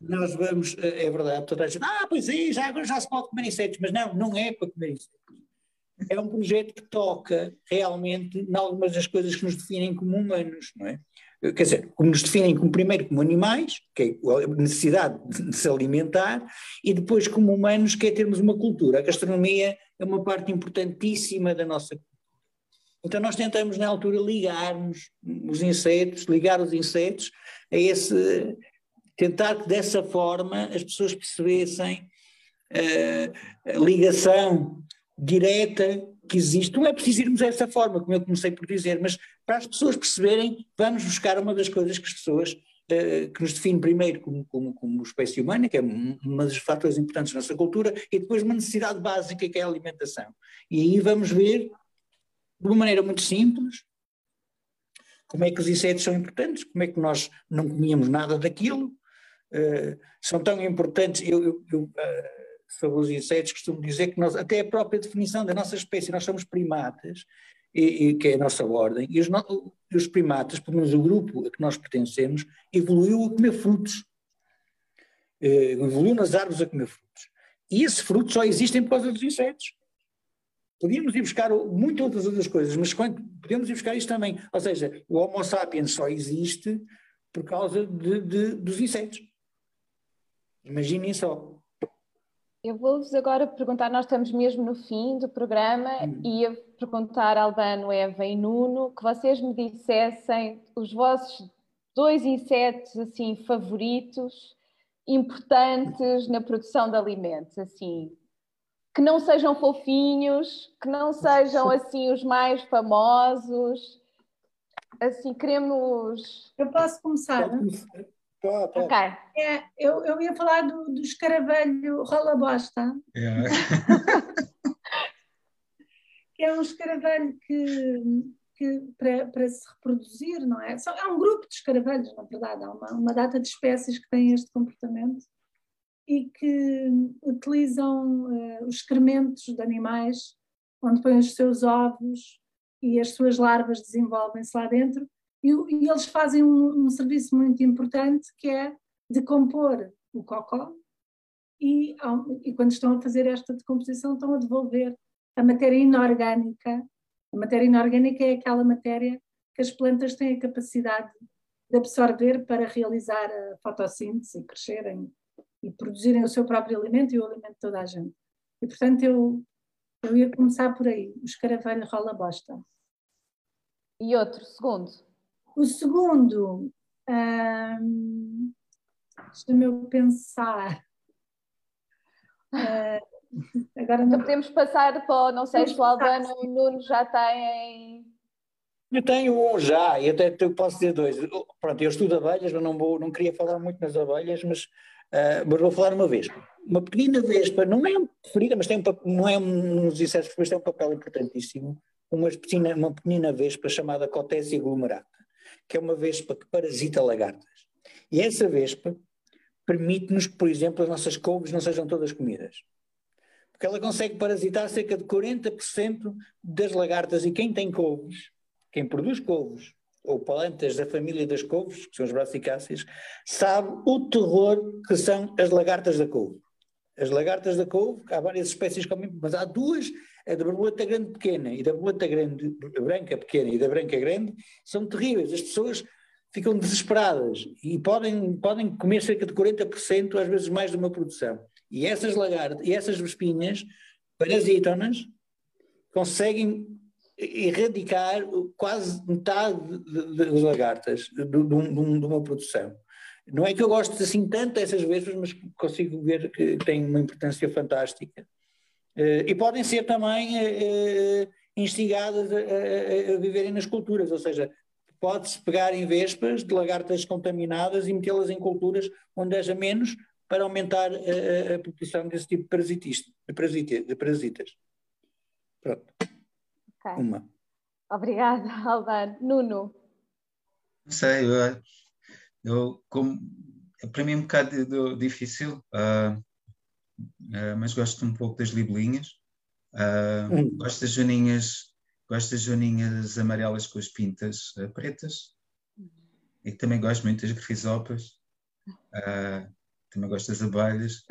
S2: Nós vamos, eh, é verdade, toda a gente, ah, pois é, já, agora já se pode comer insetos, mas não, não é para comer insetos. É um projeto que toca realmente em algumas das coisas que nos definem como humanos, não é? Quer dizer, como nos definem como primeiro como animais, que é a necessidade de se alimentar, e depois como humanos, que é termos uma cultura. A gastronomia é uma parte importantíssima da nossa cultura. Então nós tentamos na altura ligarmos os insetos, ligar os insetos a esse, tentar que dessa forma as pessoas percebessem uh, a ligação direta que existe. Não é preciso irmos dessa forma, como eu comecei por dizer, mas para as pessoas perceberem, vamos buscar uma das coisas que as pessoas eh, que nos define primeiro como, como, como espécie humana, que é um dos fatores importantes da nossa cultura, e depois uma necessidade básica que é a alimentação. E aí vamos ver, de uma maneira muito simples, como é que os insetos são importantes, como é que nós não comíamos nada daquilo, uh, são tão importantes, eu, eu, eu uh, sobre os insetos, costumo dizer que nós, até a própria definição da nossa espécie, nós somos primatas, e, e que é a nossa ordem, e os, os, primatas, pelo menos o grupo a que nós pertencemos, evoluiu a comer frutos. Eh, evoluiu nas árvores a comer frutos. E esses frutos só existem por causa dos insetos. Podíamos ir buscar muitas outras outras coisas, mas quando, podemos ir buscar isto também. Ou seja, o Homo sapiens só existe por causa de, de, dos insetos. Imaginem só.
S1: Eu vou-vos agora perguntar, nós estamos mesmo no fim do programa, hum. e ia perguntar a Albano, Eva e Nuno que vocês me dissessem os vossos dois insetos assim favoritos, importantes na produção de alimentos, assim, que não sejam fofinhos, que não sejam assim os mais famosos. Assim, queremos.
S3: Eu posso começar? Ok. É, eu, eu ia falar do, do escaravelho rola bosta. É. que é um escaravelho que, que para, para se reproduzir, não é? É um grupo de escaravelhos, na verdade. Há uma, uma data de espécies que têm este comportamento e que utilizam uh, os excrementos de animais, onde põem os seus ovos e as suas larvas desenvolvem-se lá dentro e, e eles fazem um, um, serviço muito importante que é decompor o cocó e, e quando estão a fazer esta decomposição estão a devolver a matéria inorgânica. A matéria inorgânica é aquela matéria que as plantas têm a capacidade de absorver para realizar a fotossíntese e crescerem e produzirem o seu próprio alimento e o alimento de toda a gente. E portanto eu, eu ia começar por aí, o escaravelho rola bosta.
S1: E outro, segundo?
S3: O segundo, hum, deixa-me eu pensar.
S1: Uh, agora não... Então podemos passar para, não sei se o Albano ou o Nuno já têm.
S2: Eu tenho um já, e até posso dizer dois. Pronto, eu estudo abelhas, mas não, vou, não queria falar muito nas abelhas, mas, uh, mas vou falar uma vez. Uma pequenina vespa, não é preferida, mas tem um, não é um dos insetos, mas tem um papel importantíssimo. Uma pequenina, uma pequenina vespa chamada Cotésia glomerata que é uma vespa que parasita lagartas. E essa vespa permite-nos que, por exemplo, as nossas couves não sejam todas comidas. Porque ela consegue parasitar cerca de 40% das lagartas. E quem tem couves, quem produz couves, ou plantas da família das couves, que são as brassicáceas, sabe o terror que são as lagartas da couve. As lagartas da couve, há várias espécies que comem, mas há duas a da borboleta grande pequena e da borboleta grande, branca pequena e da branca grande são terríveis. As pessoas ficam desesperadas e podem, podem comer cerca de 40%, às vezes mais, de uma produção. E essas lagartas, e essas vespinhas parasitam-nas, conseguem erradicar quase metade das lagartas de, de, de, uma produção. Não é que eu goste assim tanto dessas vespas, mas consigo ver que tem uma importância fantástica. Uh, e podem ser também uh, instigadas a, a, a, viverem nas culturas, ou seja, pode-se pegar em vespas de lagartas contaminadas e metê-las em culturas onde haja menos para aumentar a, a produção desse tipo de, parasitista, de, parasita, de parasitas. Pronto.
S1: Okay. Uma. Obrigada, Albano. Nuno.
S4: Não sei, eu, eu como, para mim é um bocado difícil. Uh, uh, mas gosto um pouco das libelinhas. Uh, hum. Gosto das joaninhas, gosto das joaninhas amarelas com as pintas uh, pretas. E também gosto muito das grifisopas. também gosto das abelhas.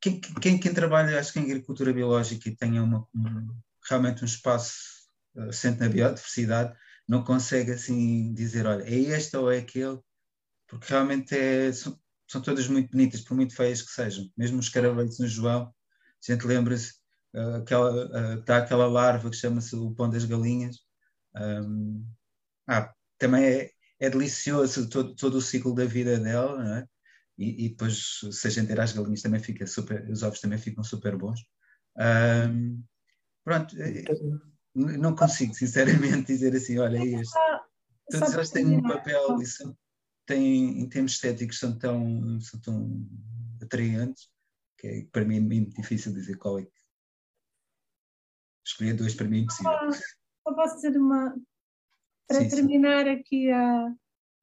S4: Quem, quem, quem, trabalha, acho que em agricultura biológica e tenha uma, um, realmente um espaço assente na biodiversidade, não consegue assim dizer, olha, é este ou é aquele, porque realmente é, são todas muito bonitas, por muito feias que sejam. Mesmo os caravelhos no João, a gente lembra-se uh, aquela, uh, aquela larva que chama-se o pão das galinhas. Um, ah, também é, é delicioso todo, todo, o ciclo da vida dela, não é? E, e, depois, se a gente ir às galinhas, também fica super, os ovos também ficam super bons. Um, pronto, eh, não consigo, sinceramente, dizer assim: olha, este. Todos eles têm um papel e são têm, em termos estéticos, são tão, são tão atraentes que é, para mim é muito difícil dizer qual é que. Escolher dois para mim é impossível.
S3: Só posso dizer uma. Para sim, terminar sim. aqui a.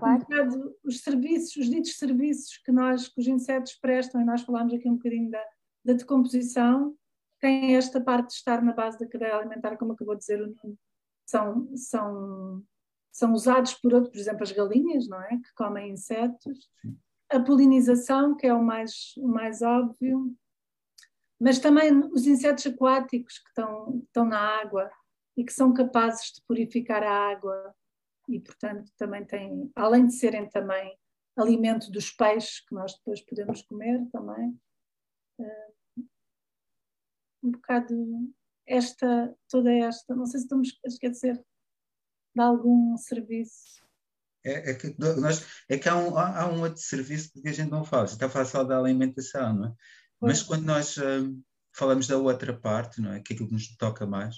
S3: Um bocado, os serviços, os ditos serviços que nós, que os insetos prestam, e nós falámos aqui um bocadinho da, da decomposição tem esta parte de estar na base da cadeia alimentar, como acabou de dizer o Nuno, são, são, são usados por outros, por exemplo, as galinhas, não é? Que comem insetos. A polinização, que é o mais, o mais óbvio, mas também os insetos aquáticos que estão, estão na água e que são capazes de purificar a água e, portanto, também têm, além de serem também alimento dos peixes que nós depois podemos comer também, uh, um bocado esta, toda esta, não sei se estamos a esquecer de algum serviço.
S4: É, é, que, nós, é que há um, há um outro serviço que a gente não fala, está a falar só da alimentação, não é? Mas quando nós uh, falamos da outra parte, não é? Que é aquilo que nos toca mais,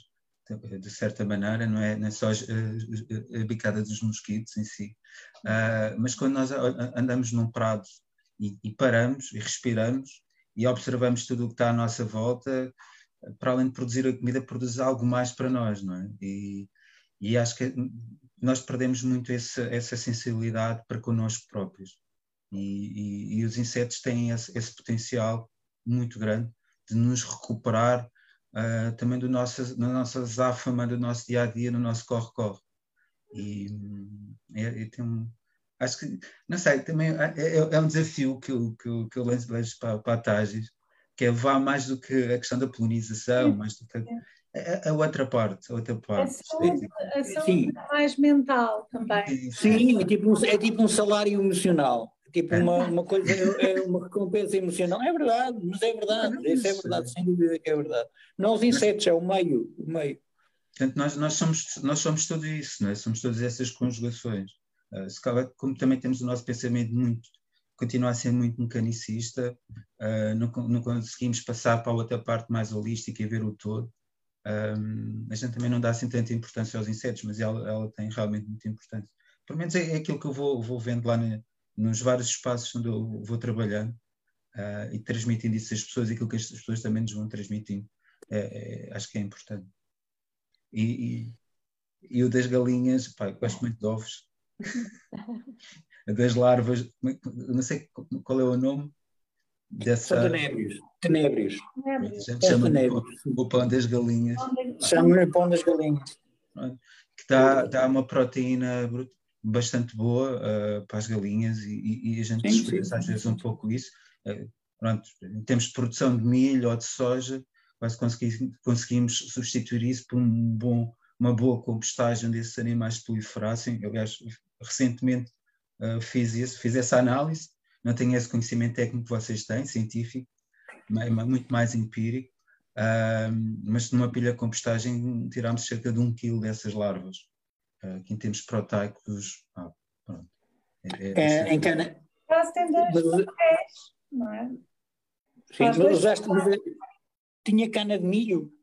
S4: de certa maneira, não é, não é só a, a, bicada dos mosquitos em si, uh, mas quando nós andamos num prado e, e, paramos e respiramos e observamos tudo o que está à nossa volta, para além de produzir a comida, produz algo mais para nós, não é? E, e acho que nós perdemos muito esse, essa sensibilidade para connosco próprios. E, e, e os insetos têm esse, esse potencial muito grande de nos recuperar uh, também do nosso, da nossa záfama, do nosso dia a dia, no nosso corre-corre. E, é, é, um, acho que, não sei, também é, é, é um desafio que eu, que eu, que eu lanço para, para a Tagis, que é levar mais do que a questão da polinização, mais do que a, a, outra parte, a outra parte. A
S3: saúde, a saúde mais mental também.
S2: Sim, é tipo, um, é tipo um salário emocional. Tipo uma, uma coisa, é uma recompensa emocional. É verdade, mas é verdade. Isso é verdade, sem dúvida que é verdade. Não os insetos, é o meio. O meio.
S4: Portanto, nós, nós, somos, nós somos tudo isso, não é? somos todas essas conjugações. Uh, se calhar, como também temos o nosso pensamento muito, continua a ser muito mecanicista, uh, não, não, conseguimos passar para a outra parte mais holística e ver o todo. Um, a gente também não dá assim tanta importância aos insetos, mas ela, ela tem realmente muita importância. Pelo menos é, é aquilo que eu vou, vou vendo lá nos vários espaços onde eu vou trabalhando uh, e transmitindo isso às pessoas aquilo que as pessoas também nos vão transmitindo. É, é, acho que é importante. E, e, e, o das galinhas, pá, gosto muito de ovos. das larvas, não sei qual é o nome
S2: dessa. São tenébrios. Tenébrios.
S4: chama o pão das galinhas.
S2: Chama-lhe pão das galinhas.
S4: Que dá, dá uma proteína bastante boa uh, para as galinhas e, e a gente expressa às vezes um pouco isso. Uh, pronto, em termos de produção de milho ou de soja, quase conseguimos, conseguimos substituir isso por um bom, uma boa compostagem desses animais proliferassem. Aliás, recentemente uh, fiz isso, fiz essa análise, não tenho esse conhecimento técnico que vocês têm, científico, muito mais empírico, mas numa pilha de compostagem tirámos cerca de um quilo dessas larvas uh, que em termos proteicos, ah, pronto.
S2: É, é, é em cana.
S3: Quase tem dois papéis, não é?
S2: Sim, mas usaste, tinha cana de milho?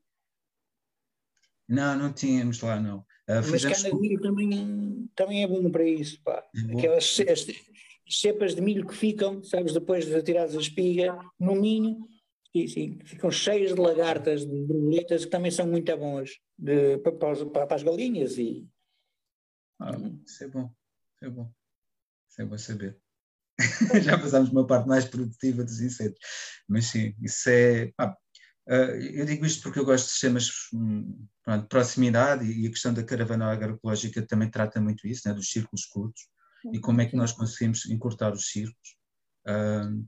S4: Não, não tínhamos lá, não. Uh,
S2: mas cana de milho também, também é bom para isso, pá. É Aquelas as, cepas de milho que ficam, sabes, depois de tiradas a espiga, no ninho, sim, sim, ficam cheias de lagartas, de borboletas, que também são muito boas de, para, para, para, as galinhas e,
S4: ah, isso é bom, isso é bom. Isso é bom saber. Já passámos uma parte mais produtiva dos insetos. Mas sim, isso é. Ah, eu digo isto porque eu gosto de sistemas hum, de proximidade e a questão da caravana agroecológica também trata muito isso, né, dos círculos curtos e como é que nós conseguimos encurtar os círculos. Uh,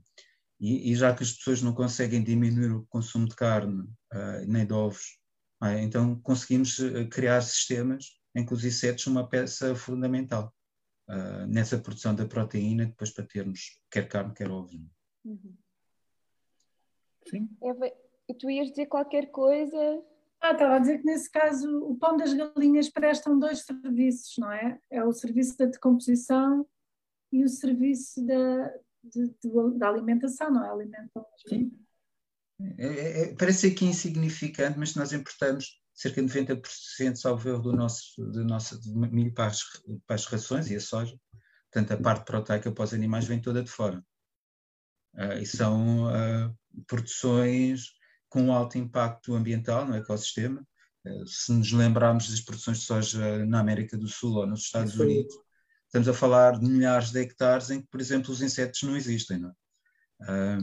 S4: e, e, já que as pessoas não conseguem diminuir o consumo de carne uh, nem de ovos, é? então conseguimos criar sistemas em que os insetos são uma peça fundamental uh, nessa produção da proteína, depois para termos quer carne, quer ovo. Uhum.
S1: Sim. Eva, tu ias dizer qualquer coisa?
S3: Ah, estava a dizer que nesse caso o pão das galinhas prestam dois serviços, não é? É o serviço da decomposição e o serviço da, de, de, da alimentação, não é? Alimentam
S4: Sim. É, é, é, parece aqui insignificante, mas nós importamos cerca de 90%, salvo erro, do nosso, do nosso milho para as, para as rações e a soja. Portanto, a parte proteica para os animais vem toda de fora. Uh, e são uh, produções com alto impacto ambiental no ecossistema. Uh, se nos lembrarmos das produções de soja na América do Sul ou nos Estados Isso. Unidos, estamos a falar de milhares de hectares em que, por exemplo, os insetos não existem. Não é?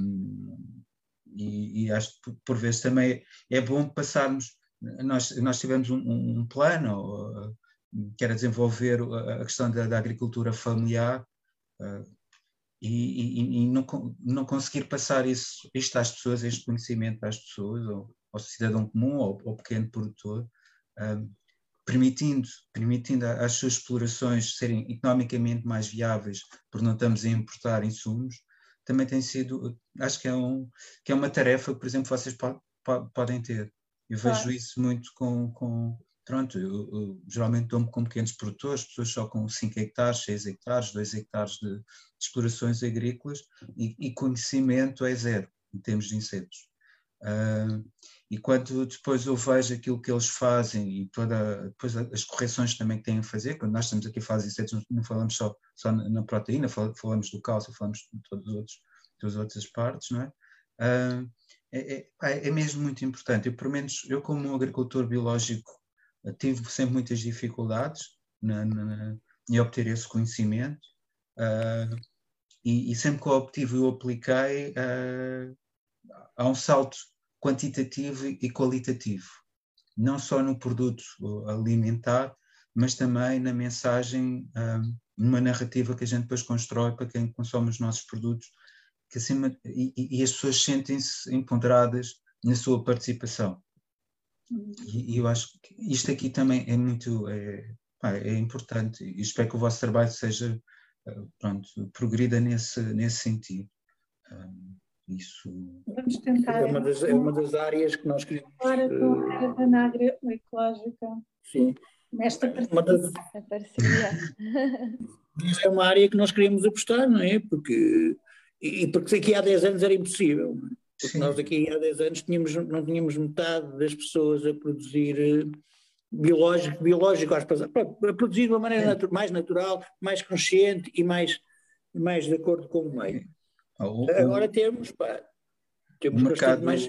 S4: e, e, acho que por vezes também é bom passarmos. Nós, nós tivemos um, um plano que era desenvolver a questão da, da agricultura familiar e, e, e, não, não conseguir passar isso, isto às pessoas, este conhecimento às pessoas, ou ao cidadão comum, ou ao pequeno produtor, permitindo, permitindo as suas explorações serem economicamente mais viáveis, porque não estamos a importar insumos, também tem sido, acho que é, um, que é uma tarefa, por exemplo, vocês po, po, podem ter. Eu vejo claro. isso muito com, com pronto, eu, eu geralmente dou-me com pequenos produtores, pessoas só com 5 hectares, 6 hectares, 2 hectares de, de explorações agrícolas e, e, conhecimento é zero em termos de insetos. Uh, e quando depois eu vejo aquilo que eles fazem e toda, depois as correções também que têm a fazer, quando nós estamos aqui a fazer insetos, não falamos só, só na proteína, falamos do cálcio, falamos de outras, todas as outras partes, não é? Uh, é, é, é, mesmo muito importante. Eu, pelo menos, eu como agricultor biológico tive sempre muitas dificuldades na, na, em obter esse conhecimento uh, e, e, sempre que o obtive o apliquei uh, há um salto quantitativo e qualitativo, não só no produto alimentar, mas também na mensagem, um, numa narrativa que a gente depois constrói para quem consome os nossos produtos, que acima, e, e as pessoas sentem-se empoderadas na sua participação. E, e, eu acho que isto aqui também é muito é, é importante e espero que o vosso trabalho seja pronto, progrida nesse, nesse sentido. Um, isso
S3: Vamos tentar.
S2: É uma das, é uma das áreas que nós queremos.
S3: Agora com a caravana agroecológica.
S2: Sim.
S3: Nesta
S2: parceria. Das... é uma área que nós queremos apostar, não é? Porque, e porque aqui há 10 anos era impossível. É? Porque Sim. nós aqui há 10 anos tínhamos, não tínhamos metade das pessoas a produzir eh, biológico, biológico às a produzir de uma maneira natu mais natural, mais consciente e mais, mais de acordo com o meio. Ah, o, Agora temos, pá, temos
S4: o mercado, mais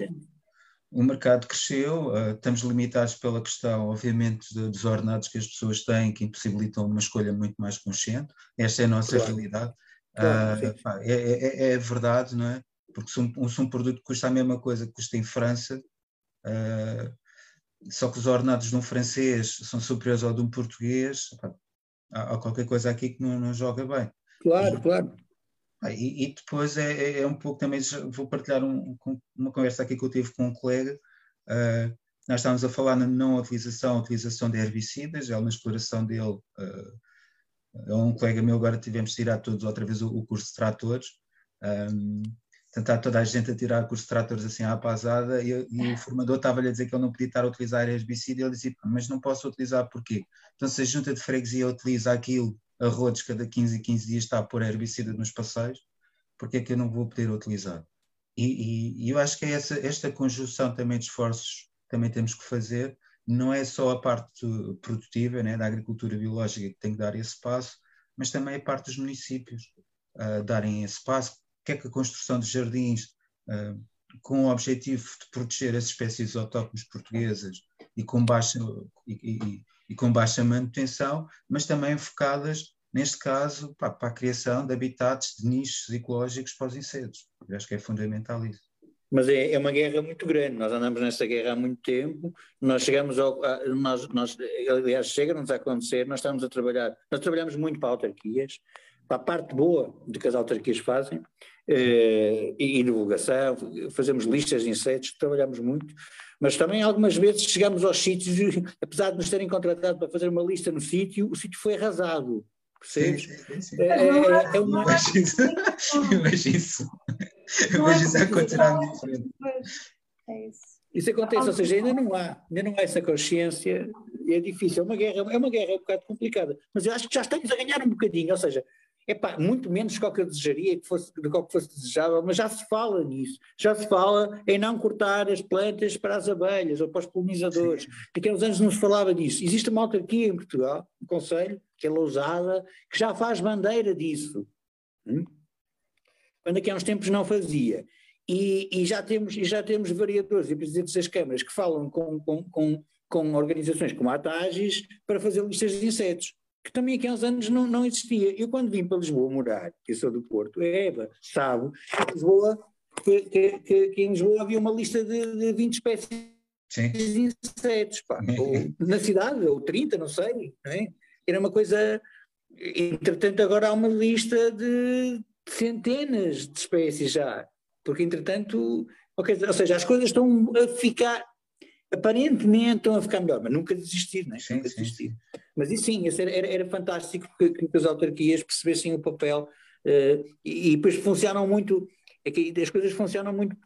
S4: O mercado cresceu, uh, estamos limitados pela questão, obviamente, de, dos ordenados que as pessoas têm, que impossibilitam uma escolha muito mais consciente. Esta é a nossa claro. realidade. Claro, uh, pá, é, é, é, verdade, não é? Porque se um, se um, produto custa a mesma coisa que custa em França, uh, só que os ordenados de um francês são superiores ao de um português, pá, há, há, qualquer coisa aqui que não, não joga bem.
S2: Claro, e, claro.
S4: E, e, depois é, é, é, um pouco também, vou partilhar um, uma conversa aqui que eu tive com um colega. Uh, nós estávamos a falar na não utilização, utilização de herbicidas, ele na exploração dele, uh, é um colega meu, agora tivemos de tirar todos outra vez o, o curso de tratores. Um, tentar toda a gente a tirar curso de tratores assim à pasada e, e o formador estava-lhe a dizer que ele não podia estar a utilizar herbicida e ele dizia, mas não posso utilizar porquê? Então se a junta de freguesia utiliza aquilo a rodos cada 15 e 15 dias está a pôr herbicida nos passeios, porque é que eu não vou poder utilizar? E, e, e eu acho que é essa, esta conjunção também de esforços também temos que fazer, não é só a parte produtiva né, da agricultura biológica que tem que dar esse passo, mas também a parte dos municípios uh, darem esse passo, que é que a construção de jardins uh, com o objetivo de proteger as espécies autóctones portuguesas e com baixa, e, e com baixa manutenção, mas também focadas, neste caso, para, para a criação de habitats, de nichos ecológicos para os insetos. Eu acho que é fundamental isso.
S2: Mas é, é, uma guerra muito grande, nós andamos nessa guerra há muito tempo, nós chegamos ao. A, nós, nós, aliás, chega-nos a acontecer, nós estamos a trabalhar, nós trabalhamos muito para autarquias, para a parte boa de que as autarquias fazem, eh, e, e divulgação, fazemos listas de insetos, trabalhamos muito, mas também algumas vezes chegamos aos sítios, apesar de nos terem contratado para fazer uma lista no sítio, o sítio foi arrasado. Percebes? Sim, sim, sim. É, é, é uma... Eu isso.
S4: Eu vejo isso. Eu vejo isso acontecer diferente.
S3: É isso.
S2: Isso acontece, ou seja, ainda não há, ainda não há essa consciência, é difícil, é uma guerra, é uma guerra um bocado complicada, mas eu acho que já estamos a ganhar um bocadinho, ou seja, Epá, muito menos do que eu desejaria que fosse, do que fosse desejável, mas já se fala nisso. Já se fala em não cortar as plantas para as abelhas ou para os polinizadores. Aqueles anos não se falava disso. Existe uma autarquia em Portugal, um conselho, que é Lousada, que já faz bandeira disso. Hum? Quando aqui há uns tempos não fazia. E, e, já temos, e já temos vereadores e presidentes das câmaras que falam com, com, com, com organizações como a TAGIS para fazer listas de insetos que também aqui há uns anos não, não existia. Eu quando vim para Lisboa morar, que eu sou do Porto, a Eva sabe, Lisboa que, que, que, que, em Lisboa havia uma lista de, de 20 espécies Sim. de insetos, pá. ou, na cidade, ou 30, não sei, não é? Era uma coisa. Entretanto, agora há uma lista de centenas de espécies já, porque entretanto, ou seja, as coisas estão a ficar, aparentemente estão a ficar melhor, mas nunca desistir, não é? Sim, nunca sim, desistir. Sim. Mas isso sim, isso era, era, era fantástico que, que, as autarquias percebessem o papel uh, e, e depois funcionam muito é que as coisas funcionam muito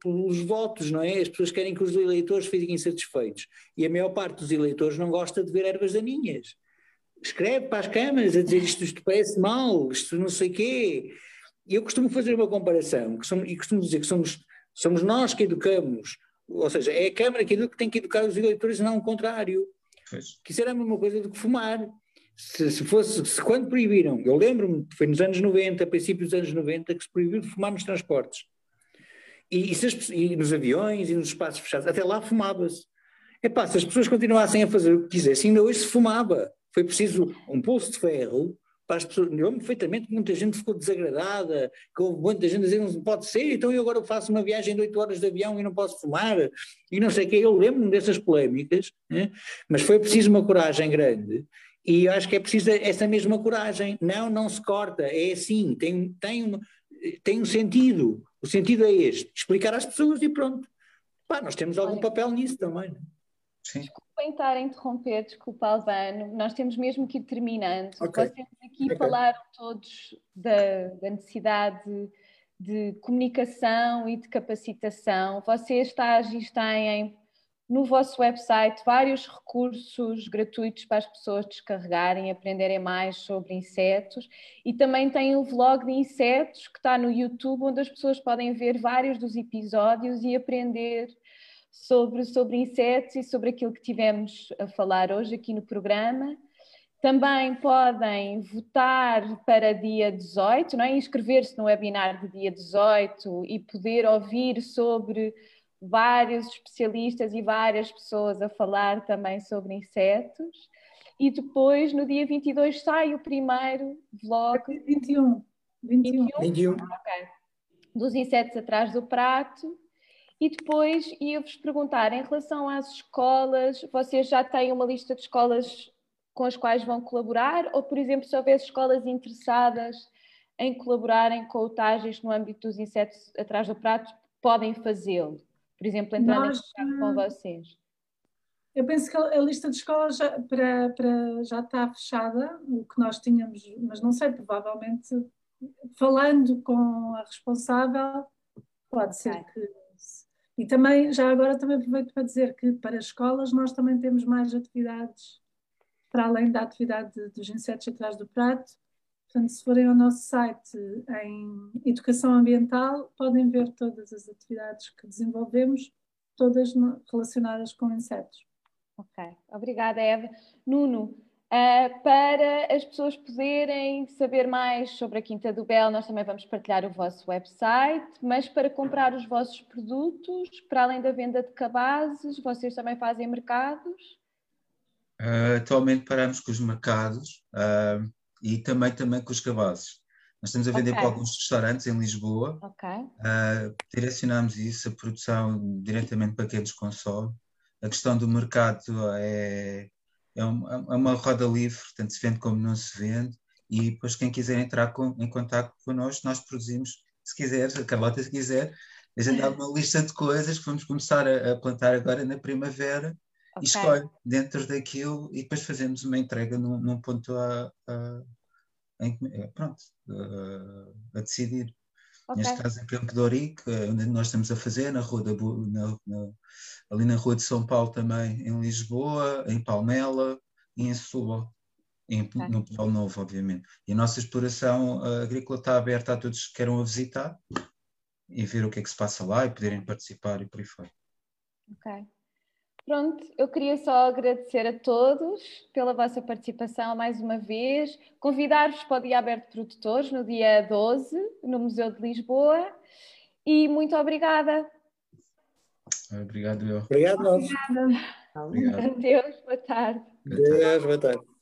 S2: pelos votos, não é? As pessoas querem que os eleitores fiquem satisfeitos. E a maior parte dos eleitores não gosta de ver ervas daninhas. Escreve para as câmaras a dizer isto, isto parece mal, isto não sei quê. E eu costumo fazer uma comparação, que somos, e costumo dizer que somos, somos nós que educamos, ou seja, é a Câmara que, tem que educar os eleitores, não o contrário. Pois. Que isso era a mesma coisa do que fumar se, se, fosse, se quando proibiram, eu lembro-me, foi nos anos 90, princípios dos anos 90, que se proibiu de fumar nos transportes. E, e, as, e nos aviões e nos espaços fechados, até lá fumava-se. Epá, se as pessoas continuassem a fazer o que quisessem, ainda hoje se fumava. Foi preciso um pulso de ferro para as pessoas. Eu lembro perfeitamente que muita gente ficou desagradada, que houve muita gente a dizer não pode ser, então eu agora faço uma viagem de 8 horas de avião e não posso fumar, e não sei o quê. Eu lembro-me dessas polémicas, né? mas foi preciso uma coragem grande e eu acho que é preciso essa mesma coragem. Não, não se corta, é assim, tem, tem, tem um sentido. O sentido é este: explicar às pessoas e pronto. Pá, nós temos algum papel nisso também. Não? É?
S1: Sim. Desculpem estar a interromper, desculpa Albano, nós temos mesmo que ir terminando. Okay. Vocês aqui okay. falaram todos da, da necessidade de, de comunicação e de capacitação. Vocês estágios têm no vosso website vários recursos gratuitos para as pessoas descarregarem, aprenderem mais sobre insetos e também tem um vlog de insetos que está no YouTube onde as pessoas podem ver vários dos episódios e aprender sobre, sobre insetos e sobre aquilo que tivemos a falar hoje aqui no programa. Também podem votar para dia 18, não é? inscrever-se no webinar de dia 18 e poder ouvir sobre vários especialistas e várias pessoas a falar também sobre insetos. E depois, no dia 22, sai o primeiro vlog.
S3: 21. 21.
S2: 21.
S1: Okay. Dos insetos atrás do prato. E depois ia-vos perguntar, em relação às escolas, vocês já têm uma lista de escolas com as quais vão colaborar? Ou, por exemplo, se houver escolas interessadas em colaborarem com o TAGES no âmbito dos insetos atrás do prato, podem fazê-lo? por exemplo, entrar Nós, em com vocês?
S3: Eu penso que a lista de escolas já, para, para, já está fechada, o que nós tínhamos, mas não sei, provavelmente falando com a responsável, pode ser que. E também, já agora também aproveito para dizer que para escolas nós também temos mais atividades, para além da atividade dos insetos atrás do prato, Portanto, se forem ao nosso site em Educação Ambiental, podem ver todas as atividades que desenvolvemos, todas relacionadas com insetos.
S1: Ok, obrigada, Eva. Nuno, uh, para as pessoas poderem saber mais sobre a Quinta do Bel, nós também vamos partilhar o vosso website, mas para comprar os vossos produtos, para além da venda de cabazes, vocês também fazem mercados?
S4: Uh, atualmente paramos com os mercados. Uh, e também, também com os cabazes. Nós estamos a vender okay. para alguns restaurantes em Lisboa.
S1: Okay.
S4: Direcionamos isso, a produção diretamente para quem nos consome. A questão do mercado é, é, uma, é uma roda livre, tanto se vende como não se vende. E depois, quem quiser entrar com, em contato connosco, nós produzimos, se quiser, a Carlota, se quiser, a gente dá uma lista de coisas que vamos começar a, a plantar agora na primavera okay. e escolhe dentro daquilo e depois fazemos uma entrega num, num ponto a, a, em, eh, pronto, a, a decidir. Okay. Neste caso em Campo de Orique, eh, onde nós estamos a fazer, na rua da, na, na, ali na Rua de São Paulo também, em Lisboa, em Palmela e em Setúbal. Em, okay. no Polo Novo, obviamente. E a nossa exploração agrícola está aberta a todos que queiram a visitar e ver o que é que se passa lá e poderem participar e por aí fora.
S1: Ok. Pronto, eu queria só agradecer a todos pela vossa participação mais uma vez, convidar-vos para o Dia Aberto de Produtores no dia 12, no Museu de Lisboa, e muito obrigada.
S4: Obrigado, eu.
S2: Obrigado, nós.
S3: Obrigada.
S1: Obrigado. Adeus, boa tarde.
S2: Adeus, boa tarde.